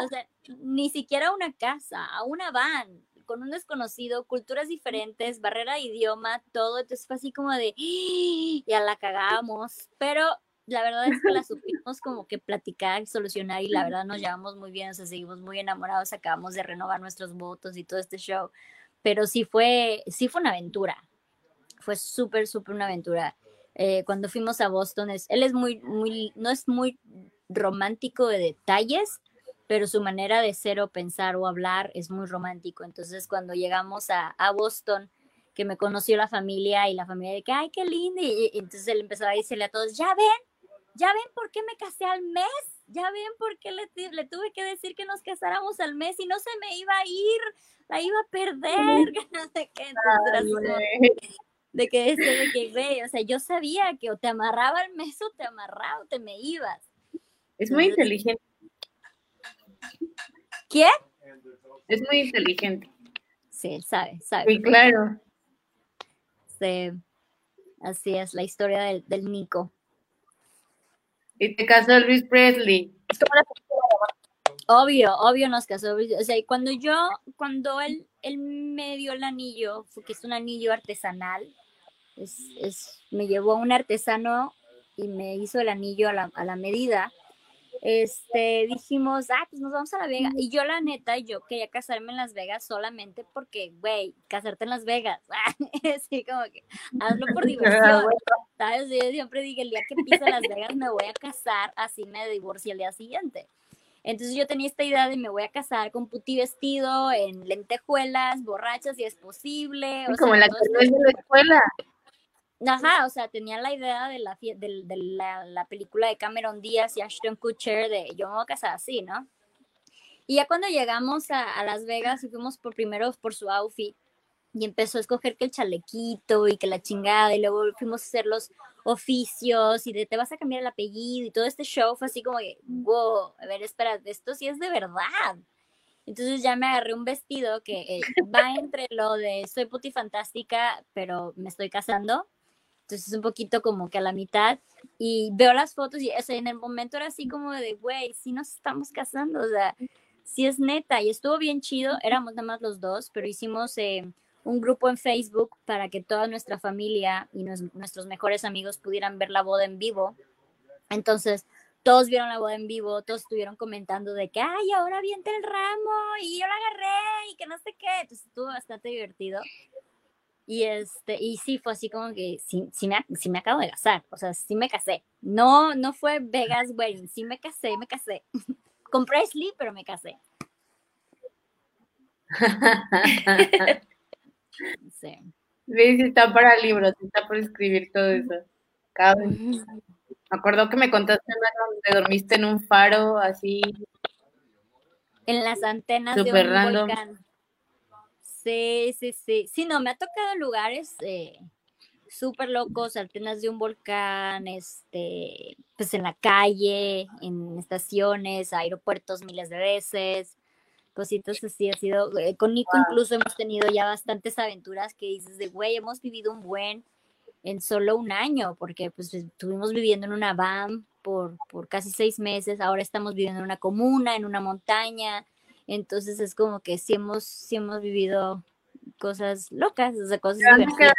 O sea, ni siquiera una casa, a una van con un desconocido, culturas diferentes, barrera de idioma, todo. Entonces fue así como de, ¡Ah! ya la cagamos. Pero la verdad es que la supimos como que platicar, solucionar y la verdad nos llevamos muy bien, o sea, seguimos muy enamorados, acabamos de renovar nuestros votos y todo este show, pero sí fue, sí fue una aventura, fue súper, súper una aventura. Eh, cuando fuimos a Boston, es, él es muy, muy, no es muy romántico de detalles, pero su manera de ser o pensar o hablar es muy romántico. Entonces, cuando llegamos a, a Boston, que me conoció la familia y la familia de que, ay, qué lindo, y, y entonces él empezó a decirle a todos, ya ven, ya ven por qué me casé al mes, ya ven por qué le, le, tuve que decir que nos casáramos al mes y no se me iba a ir, la iba a perder, no sé qué, de que este, de que, güey, o sea, yo sabía que o te amarraba el mes o te amarraba o te me ibas. Es muy inteligente. ¿Quién? Es muy inteligente. Sí, sabe, sabe. Sí, claro. Sí, así es la historia del, del Nico. Y te casó Luis Presley. Obvio, obvio nos casó. O sea, cuando yo, cuando él, él me dio el anillo, que es un anillo artesanal, es, es, me llevó a un artesano y me hizo el anillo a la, a la medida. Este, dijimos, ah, pues nos vamos a La Vega. Y yo, la neta, yo quería casarme en Las Vegas solamente porque, güey, casarte en Las Vegas. Así como que, hazlo por diversión. ¿Sabes? Yo siempre dije, el día que pise Las Vegas me voy a casar, así me divorcio el día siguiente. Entonces yo tenía esta idea de me voy a casar con puti vestido, en lentejuelas, borrachas si es posible. O como la que de la escuela. Ajá, o sea, tenía la idea de la, de, de la, la, película de Cameron Díaz y Ashton Kutcher de yo me voy a casar así, ¿no? Y ya cuando llegamos a, a, Las Vegas y fuimos por primero por su outfit y empezó a escoger que el chalequito y que la chingada y luego fuimos a hacer los oficios y de te vas a cambiar el apellido y todo este show fue así como, wow, a ver, espera, esto sí es de verdad. Entonces ya me agarré un vestido que eh, va entre lo de soy puti fantástica, pero me estoy casando entonces es un poquito como que a la mitad y veo las fotos y en el momento era así como de, güey, sí nos estamos casando, o sea, sí es neta y estuvo bien chido, éramos nada más los dos, pero hicimos eh, un grupo en Facebook para que toda nuestra familia y nuestros mejores amigos pudieran ver la boda en vivo. Entonces, todos vieron la boda en vivo, todos estuvieron comentando de que, ay, ahora viente el ramo y yo la agarré y que no sé qué. Entonces estuvo bastante divertido. Y, este, y sí, fue así como que sí, sí, me, sí me acabo de casar, o sea, sí me casé. No, no fue Vegas wedding, sí me casé, me casé. Con Presley, pero me casé. sí. Sí, está para libros, está por escribir todo eso. Me acuerdo que me contaste donde dormiste en un faro así. En las antenas de un random. volcán. Sí, sí, sí. Sí, no, me ha tocado lugares eh, súper locos, alternas de un volcán, este, pues en la calle, en estaciones, aeropuertos miles de veces, cositas así. Ha sido, eh, con Nico incluso hemos tenido ya bastantes aventuras que dices de, güey, hemos vivido un buen en solo un año, porque pues estuvimos viviendo en una van por, por casi seis meses, ahora estamos viviendo en una comuna, en una montaña, entonces es como que sí hemos, sí hemos vivido cosas locas, o sea, cosas divertidas.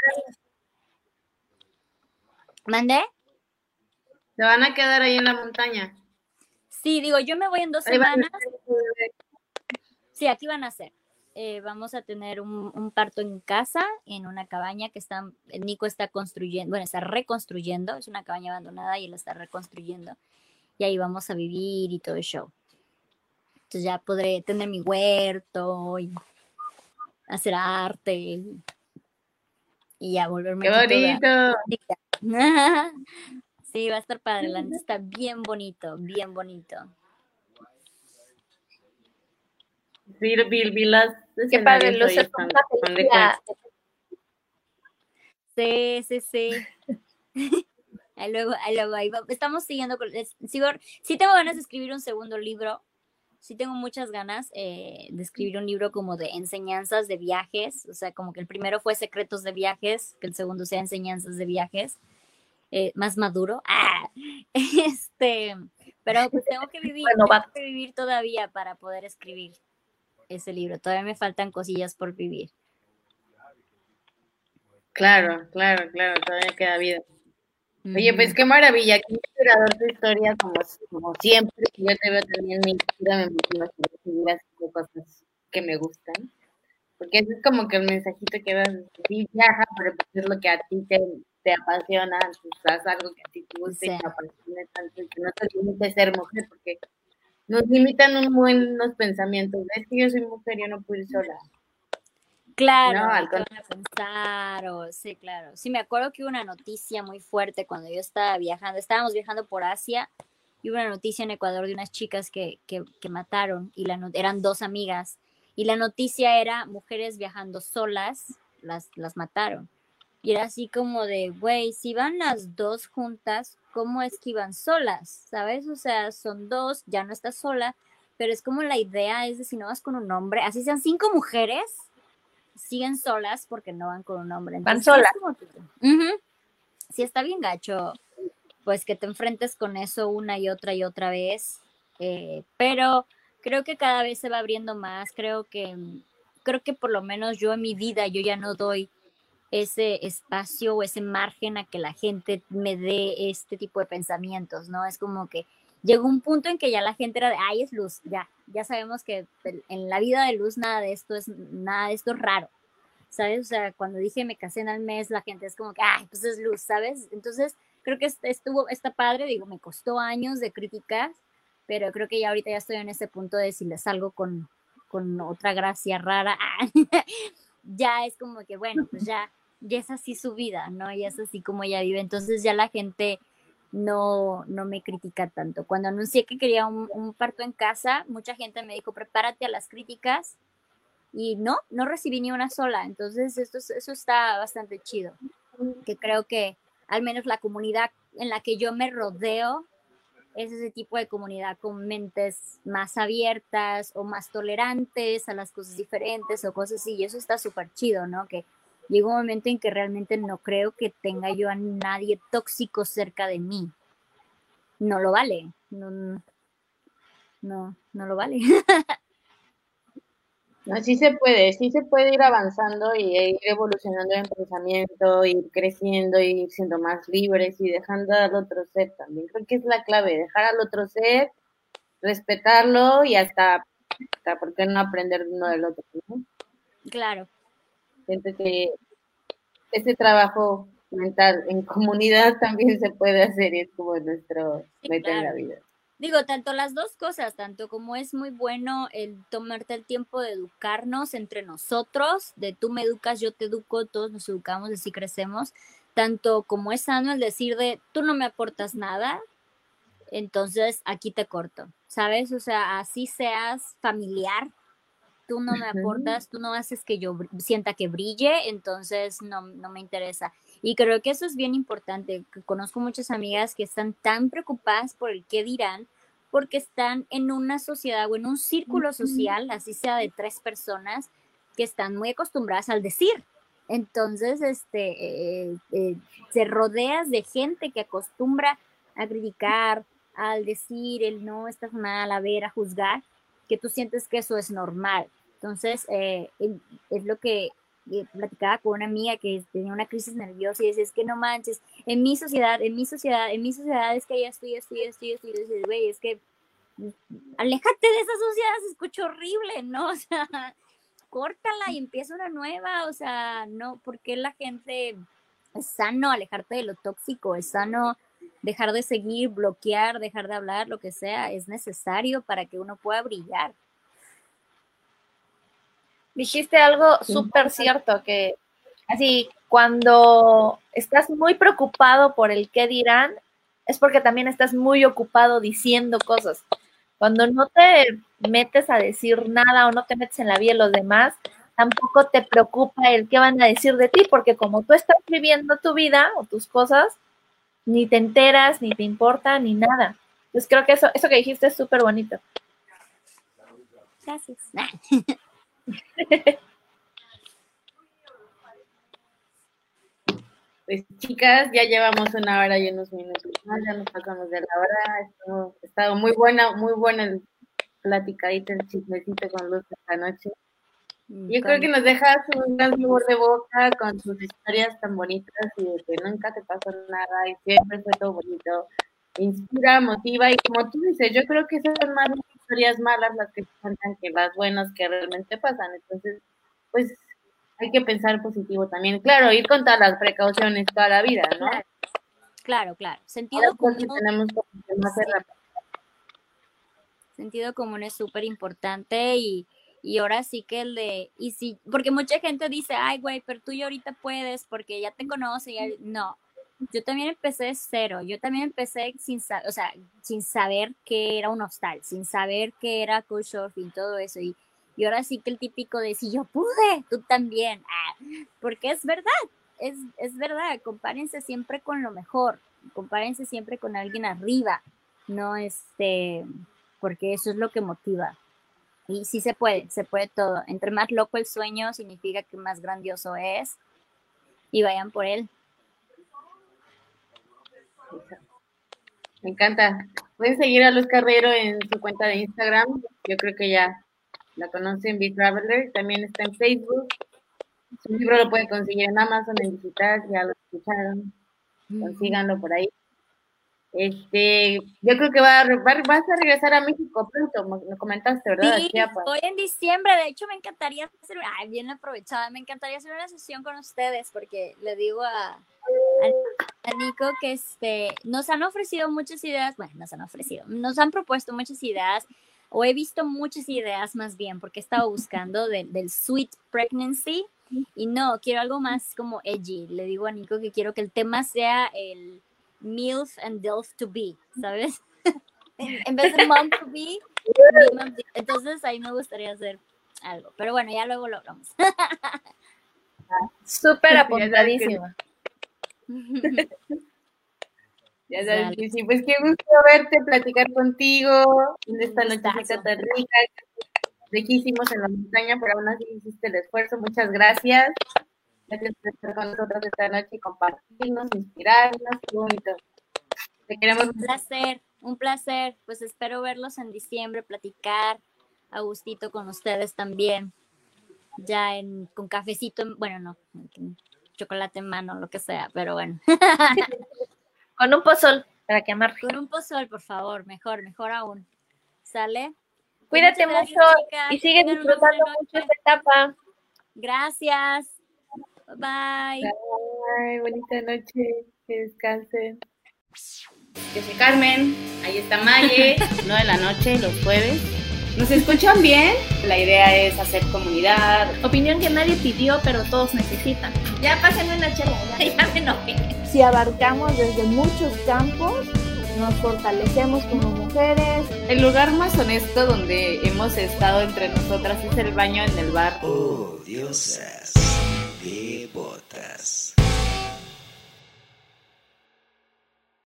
¿Mandé? ¿Se van a quedar ahí en la montaña? Sí, digo, yo me voy en dos semanas. Sí, aquí van a ser. Eh, vamos a tener un, un, parto en casa, en una cabaña que está, Nico está construyendo, bueno, está reconstruyendo, es una cabaña abandonada y él está reconstruyendo. Y ahí vamos a vivir y todo el show. Entonces ya podré tener mi huerto y hacer arte y ya volverme. ¡Qué bonito! Sí, va a estar para adelante, está bien bonito, bien bonito. Sí, vi, vi las Qué padre, luces Sí, sí, sí. ahí luego, ahí luego, ahí va. estamos siguiendo, sigo, sí tengo ganas de escribir un segundo libro, sí tengo muchas ganas eh, de escribir un libro como de enseñanzas de viajes, o sea, como que el primero fue secretos de viajes, que el segundo sea enseñanzas de viajes, eh, más maduro. ¡Ah! Este, pero pues tengo que vivir, tengo que vivir todavía para poder escribir ese libro. Todavía me faltan cosillas por vivir. Claro, claro, claro, todavía queda vida. Oye, pues qué maravilla, qué inspirador tu historia, como, como siempre, yo te veo también mi vida, me motiva a escribir cosas que me gustan, porque eso es como que el mensajito que vas, sí viaja, pero pues es lo que a ti te, te apasiona, pues haz algo que a ti te guste y te apasione tanto, que no te limite ser mujer, porque nos limitan un buen los pensamientos, es que yo soy mujer, yo no puedo ir sola, Claro, no, van a pensar, o, sí, claro. Sí, me acuerdo que hubo una noticia muy fuerte cuando yo estaba viajando, estábamos viajando por Asia y hubo una noticia en Ecuador de unas chicas que, que, que mataron y la, eran dos amigas y la noticia era mujeres viajando solas, las, las mataron. Y era así como de, güey, si van las dos juntas, ¿cómo es que iban solas? ¿Sabes? O sea, son dos, ya no estás sola, pero es como la idea es de si no vas con un hombre, así sean cinco mujeres, siguen solas porque no van con un hombre. van solas. Si está bien gacho, pues que te enfrentes con eso una y otra y otra vez. Eh, pero creo que cada vez se va abriendo más. Creo que, creo que por lo menos yo en mi vida, yo ya no doy ese espacio o ese margen a que la gente me dé este tipo de pensamientos, ¿no? Es como que llegó un punto en que ya la gente era de, ay, es luz, ya, ya sabemos que en la vida de luz nada de esto es, nada de esto es raro, ¿sabes? O sea, cuando dije me casé en el mes, la gente es como que, ay, pues es luz, ¿sabes? Entonces, creo que estuvo, está padre, digo, me costó años de críticas, pero creo que ya ahorita ya estoy en ese punto de si les salgo con, con otra gracia rara, ya es como que, bueno, pues ya, ya es así su vida, ¿no? Y es así como ella vive, entonces ya la gente no, no me critica tanto. Cuando anuncié que quería un, parto en casa, mucha gente me dijo, prepárate a las críticas. Y no, no recibí ni una sola. Entonces, esto, eso está bastante chido. Que creo que al menos la comunidad en la que yo me rodeo es ese tipo de comunidad con mentes más abiertas o más tolerantes a las cosas diferentes o cosas así. Y eso está súper chido, ¿no? Que llega un momento en que realmente no creo que tenga yo a nadie tóxico cerca de mí. No lo vale. No, no, no lo vale. No, sí se puede, sí se puede ir avanzando y ir evolucionando en pensamiento, ir creciendo, ir siendo más libres y dejando al otro ser también. Creo que es la clave, dejar al otro ser, respetarlo y hasta, hasta ¿por qué no aprender de uno del otro? Claro. Siento que ese trabajo mental en comunidad también se puede hacer y es como nuestro meta en la vida. Digo, tanto las dos cosas, tanto como es muy bueno el tomarte el tiempo de educarnos entre nosotros, de tú me educas, yo te educo, todos nos educamos, así crecemos, tanto como es sano el decir de tú no me aportas nada, entonces aquí te corto, ¿sabes? O sea, así seas familiar, tú no me aportas, tú no haces que yo sienta que brille, entonces no, no me interesa. Y creo que eso es bien importante. Conozco muchas amigas que están tan preocupadas por el qué dirán, porque están en una sociedad o en un círculo social, así sea de tres personas, que están muy acostumbradas al decir. Entonces, este, eh, eh, se rodeas de gente que acostumbra a criticar, al decir el no, estás mal, a ver, a juzgar, que tú sientes que eso es normal. Entonces, eh, es lo que eh, platicaba con una amiga que tenía una crisis nerviosa y decía, es que no manches, en mi sociedad, en mi sociedad, en mi sociedad es que ya estoy, estoy, estoy, estoy, estoy, güey, es que aléjate de esa sociedad, se escucha horrible, ¿no? O sea, córtala y empieza una nueva, o sea, no, porque la gente es sano alejarte de lo tóxico, es sano dejar de seguir, bloquear, dejar de hablar, lo que sea, es necesario para que uno pueda brillar. Dijiste algo súper cierto, que así, cuando estás muy preocupado por el qué dirán, es porque también estás muy ocupado diciendo cosas. Cuando no te metes a decir nada o no te metes en la vida de los demás, tampoco te preocupa el qué van a decir de ti, porque como tú estás viviendo tu vida o tus cosas, ni te enteras, ni te importa, ni nada. Entonces creo que eso, eso que dijiste es súper bonito. Gracias. Pues chicas, ya llevamos una hora y unos minutos más, ya nos pasamos de la hora. Ha estado muy buena, muy buena el platicadito, el chismecito con Luz esta noche. Yo creo que nos dejas un gran sabor de boca con sus historias tan bonitas y de que nunca te pasó nada y siempre fue todo bonito. Inspira, motiva y como tú dices, yo creo que son más historias malas las que cuentan que las buenas que realmente pasan. Entonces, pues hay que pensar positivo también. Claro, ir con todas las precauciones toda la vida, ¿no? Claro, claro. Sentido común. Tenemos Sentido común es súper importante y, y ahora sí que el de, y si, porque mucha gente dice, ay, güey, pero tú ya ahorita puedes porque ya te conoce, ya, no, yo también empecé de cero, yo también empecé sin, o sea, sin saber qué era un hostal, sin saber qué era couchsurfing, todo eso, y, y ahora sí que el típico de, si yo pude, tú también, ah, porque es verdad, es, es verdad, compárense siempre con lo mejor, compárense siempre con alguien arriba, no este, porque eso es lo que motiva. Y sí se puede, se puede todo. Entre más loco el sueño significa que más grandioso es. Y vayan por él. Me encanta. Pueden seguir a Luz Carrero en su cuenta de Instagram. Yo creo que ya la conocen, Be Traveler. También está en Facebook. Su libro lo pueden conseguir en Amazon, en digital. Ya lo escucharon. Consíganlo por ahí. Este, yo creo que va, va- vas a regresar a México pronto, me me comentaste, ¿verdad? Sí, voy en diciembre. De hecho, me encantaría hacer, ay, bien aprovechada, me encantaría hacer una sesión con ustedes porque le digo a, a, Nico que este, nos han ofrecido muchas ideas, bueno, nos han ofrecido, nos han propuesto muchas ideas o he visto muchas ideas más bien porque he estado buscando del- del sweet pregnancy y no, quiero algo más como edgy. Le digo a Nico que quiero que el tema sea el MILF and DILF to be, ¿sabes? en, en vez de mom to be, be mom to- entonces ahí me gustaría hacer algo. Pero bueno, ya luego lo hablamos. Súper sabes que- apuntadísima. Ya sabes que sí, pues qué gusto verte, platicar contigo en esta nochecita tan rica, lejísimos en la montaña, pero aún así hiciste el esfuerzo. Muchas gracias. Gracias por estar con nosotros esta noche y compartirnos, inspirarnos. Qué bonito. Te queremos Un placer, un placer. Pues espero verlos en diciembre, platicar a gustito con ustedes también. Ya en, con cafecito, en- bueno, no, chocolate en mano, lo que sea, pero bueno. Con un pozol para que amarre. Con un pozol, por favor, mejor, mejor aún. ¿Sale? Cuídate Muchas mucho chicas. y sigue disfrutando mucho esta etapa. Gracias. Bye. Ay, bonita noche. Que descansen. Yo soy Carmen, ahí está Maye, 9 de la noche, los jueves. ¿Nos escuchan bien? La idea es hacer comunidad. Opinión que nadie pidió, pero todos necesitan. Ya pásenme una chela, ya, ya me enojé. Si abarcamos desde muchos campos, nos fortalecemos como mujeres, El lugar más honesto donde hemos estado entre nosotras es el baño en el bar. Oh, diosas, devotas.